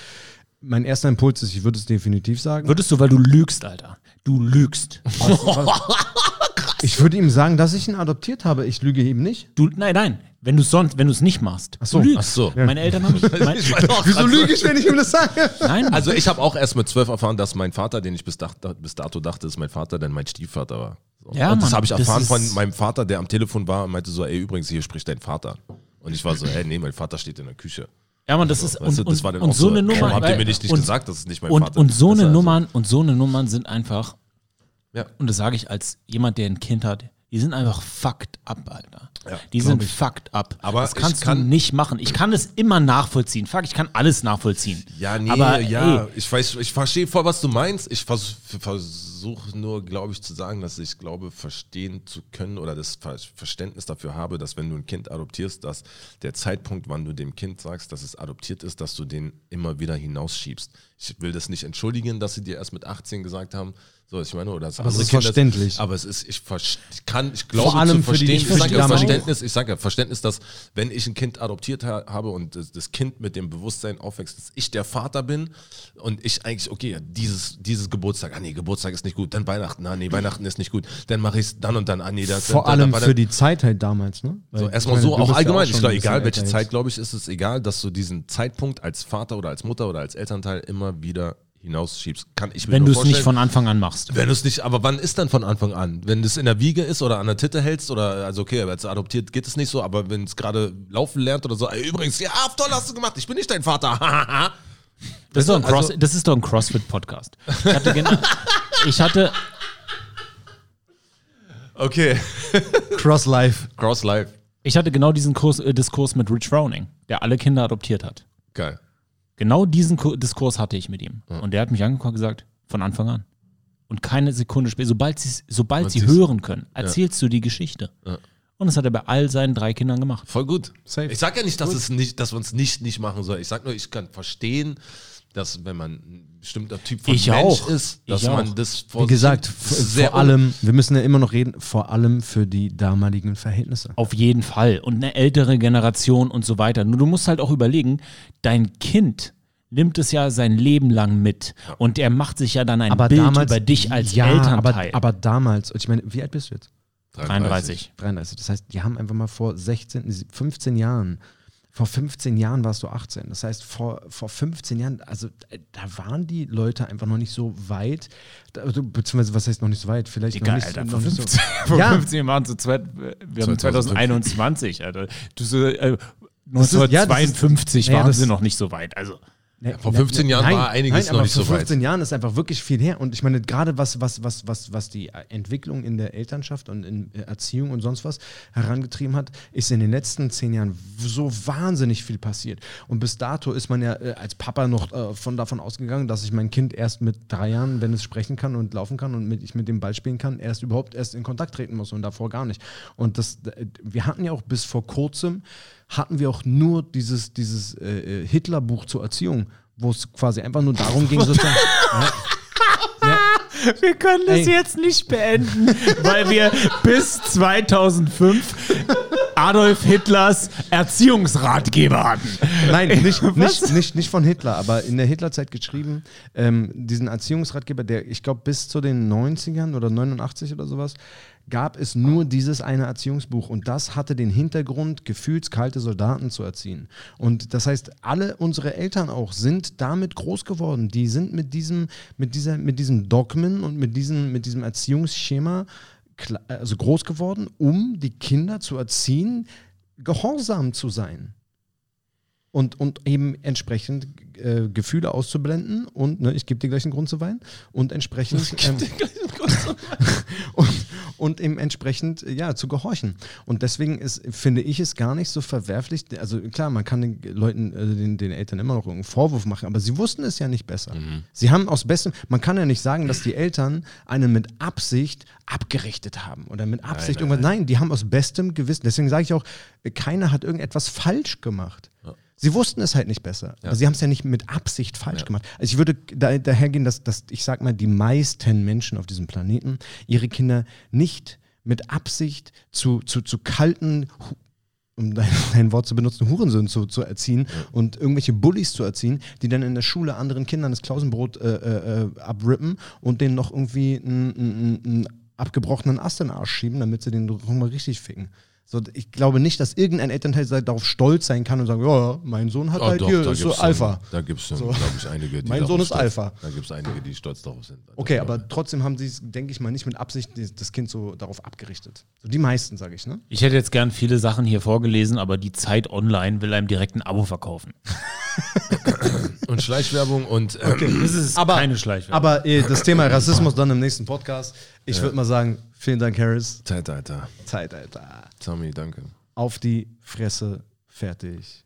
Mein erster Impuls ist, ich würde es definitiv sagen. Würdest du, weil du lügst, Alter. Du lügst. [laughs] Ich würde ihm sagen, dass ich ihn adoptiert habe. Ich lüge ihm nicht. Du, nein, nein. Wenn du sonst, wenn du es nicht machst. Ach so. Du lügst. Ach so. Meine Eltern haben mich. [laughs] Mein, Wieso lüge ich, wenn ich ihm das sage? nein, Also ich habe auch erst mit zwölf erfahren, dass mein Vater, den ich bis, dach, bis dato dachte, ist mein Vater, denn mein Stiefvater war. So. Ja, und das Mann, habe ich das erfahren ist- von meinem Vater, der am Telefon war und meinte so, ey, übrigens, hier spricht dein Vater. Und ich war so, hey, nee, mein Vater steht in der Küche. ja, man, das ist Weißt du, und, das war dann und auch so eine ey, Nummer. Warum habt ihr mir nicht, nicht und, gesagt, dass es nicht mein und, Vater und ist? so eine du, also- Nummern und so eine Nummern sind einfach. Ja. Und das sage ich als jemand, der ein Kind hat. Die sind einfach fucked up, Alter. Ja, die sind fucked up. Aber das ich kannst kann- du nicht machen. Ich kann es immer nachvollziehen. Fuck, ich kann alles nachvollziehen. Ja, nee, Aber, ja, ey, ich weiß, ich verstehe voll, was du meinst. Ich vers versuche nur, glaube ich, zu sagen, dass ich glaube, verstehen zu können oder das Ver Verständnis dafür habe, dass wenn du ein Kind adoptierst, dass der Zeitpunkt, wann du dem Kind sagst, dass es adoptiert ist, dass du den immer wieder hinausschiebst. Ich will das nicht entschuldigen, dass sie dir erst mit 18 gesagt haben, so, ich meine, oder dass Aber es andere ist Kinder- verständlich. Aber es ist, ich ich kann, ich glaube allem zu für die- verstehen, ich ich sage ja das. Verständnis, ich sage ja Verständnis, dass wenn ich ein Kind adoptiert ha habe und das, das Kind mit dem Bewusstsein aufwächst, dass ich der Vater bin und ich eigentlich, okay, dieses, dieses Geburtstag, ah nee, Geburtstag ist nicht gut, dann Weihnachten, ah nee, Weihnachten ist nicht gut, dann mache ich es dann und dann, ah nee, das Vor dann, allem dann, für die Zeit halt damals, ne? Weil, so, erstmal so, auch bist ja allgemein. schon ich glaube, egal welche Zeit, jetzt. glaube ich, ist es egal, dass du diesen Zeitpunkt als Vater oder als Mutter oder als Elternteil immer wieder hinausschiebst. Kann ich mir wenn du es nicht von Anfang an machst. Wenn du es nicht, aber wann ist dann von Anfang an? Wenn du es in der Wiege ist oder an der Titte hältst oder, also okay, als adoptiert geht es nicht so, aber wenn es gerade laufen lernt oder so, ey, übrigens, ja, toll hast du gemacht, ich bin nicht dein Vater. [laughs] Das ist, doch ein Also- Cross, das ist doch ein CrossFit-Podcast. Ich hatte, genau, [laughs] ich hatte, okay. Cross Life. Cross Life. ich hatte genau diesen Kurs, äh, Diskurs mit Rich Browning, der alle Kinder adoptiert hat. Geil. Genau diesen Ku- Diskurs hatte ich mit ihm. Und der hat mich angeguckt und gesagt, von Anfang an. Und keine Sekunde später, sobald, sobald sie hören können, erzählst du die Geschichte. Ja. Und das hat er bei all seinen drei Kindern gemacht. Voll gut. Safe. Ich sag ja nicht, dass es nicht, dass man es nicht, nicht machen soll. Ich sag nur, ich kann verstehen, dass wenn man ein bestimmter Typ von Ich Mensch auch. ist, dass Ich man auch. das vor Wie gesagt, vor allem, wir müssen ja immer noch reden, vor allem für die damaligen Verhältnisse. Auf jeden Fall. Und eine ältere Generation und so weiter. Nur du musst halt auch überlegen, dein Kind nimmt es ja sein Leben lang mit. Und er macht sich ja dann ein Bild über dich als ja, Elternteil. Aber, aber damals, ich meine, wie alt bist du jetzt? 33. 33. Das heißt, die haben einfach mal vor 16, 15 Jahren, vor 15 Jahren warst du 18. Das heißt, vor, vor 15 Jahren, also äh, da waren die Leute einfach noch nicht so weit, also, beziehungsweise was heißt noch nicht so weit? Vielleicht Digga, noch nicht, Alter, noch vor nicht 15, so. [laughs] vor Ja. 15 Jahren zu zweit, wir haben 2021, Alter. Du so, äh, ist- ja, das ist- 1952 naja, waren das- sie noch nicht so weit. Also, Ne, vor 15 ne, Jahren nein, war einiges nein, noch nicht so vor weit. 15 Jahren ist einfach wirklich viel her. Und ich meine, gerade was, was, was, was, was die Entwicklung in der Elternschaft und in Erziehung und sonst was herangetrieben hat, ist in den letzten zehn Jahren so wahnsinnig viel passiert. Und bis dato ist man ja äh, als Papa noch äh, von davon ausgegangen, dass ich mein Kind erst mit drei Jahren, wenn es sprechen kann und laufen kann und mit, ich mit dem Ball spielen kann, erst überhaupt erst in Kontakt treten muss und davor gar nicht. Und das, äh, wir hatten ja auch bis vor kurzem, hatten wir auch nur dieses, dieses äh, Hitler-Buch zur Erziehung, wo es quasi einfach nur darum ging, sozusagen. ja, Wir können das Ey. jetzt nicht beenden, [laughs] weil wir bis 2005 Adolf Hitlers Erziehungsratgeber hatten. Nein, nicht, nicht, nicht, nicht von Hitler, aber in der Hitlerzeit geschrieben, ähm, diesen Erziehungsratgeber, der, ich glaube, bis zu den 90ern oder 89 oder sowas, gab es nur dieses eine Erziehungsbuch und das hatte den Hintergrund, gefühlskalte Soldaten zu erziehen. Und das heißt, alle unsere Eltern auch sind damit groß geworden. Die sind mit diesem, mit dieser, mit diesem Dogmen und mit diesem, mit diesem Erziehungsschema also groß geworden, um die Kinder zu erziehen, gehorsam zu sein und, und eben entsprechend äh, Gefühle auszublenden und ne, ich gebe dir gleich einen Grund zu weinen und entsprechend ähm, und, [laughs] und eben entsprechend äh, ja zu gehorchen. Und deswegen ist finde ich es gar nicht so verwerflich also klar man kann den Leuten äh, den, den Eltern immer noch irgendeinen Vorwurf machen aber sie wussten es ja nicht besser. Sie haben aus bestem man kann ja nicht sagen dass die Eltern einen mit Absicht abgerichtet haben oder mit Absicht nein, irgendwas. nein. Die haben aus bestem Gewissen deswegen sage ich auch äh, keiner hat irgendetwas falsch gemacht Sie wussten es halt nicht besser. Aber sie haben es ja nicht mit Absicht falsch gemacht. Also ich würde da, dahergehen, dass, dass, ich sag mal, die meisten Menschen auf diesem Planeten ihre Kinder nicht mit Absicht zu, zu, zu kalten, um dein, [laughs] dein Wort zu benutzen, Hurensöhnen zu, zu erziehen und irgendwelche Bullies zu erziehen, die dann in der Schule anderen Kindern das Klausenbrot äh, äh, äh, abrippen und denen noch irgendwie einen, abgebrochenen Ast in den Arsch schieben, damit sie den doch mal richtig ficken. So, ich glaube nicht, dass irgendein Elternteil darauf stolz sein kann und sagen, ja, mein Sohn hat Oh, halt doch, hier so Alpha. Da gibt es schon, So. glaube ich, einige, die [laughs] Mein darauf Sohn ist stolz- Alpha. Da gibt es einige, die stolz darauf sind. Okay, aber trotzdem haben sie es, denke ich mal, nicht mit Absicht das Kind so darauf abgerichtet. So die meisten, sage ich, ne? Ich hätte jetzt gern viele Sachen hier vorgelesen, aber die Zeit online will einem direkt ein Abo verkaufen. [laughs] [laughs] Und Schleichwerbung und ähm, Das ist Aber- keine Schleichwerbung. Aber äh, das Thema Rassismus dann im nächsten Podcast. Ich würde mal sagen, vielen Dank, Harris. Zeitalter. Zeit, Alter. Tommy, danke. Auf die Fresse, fertig.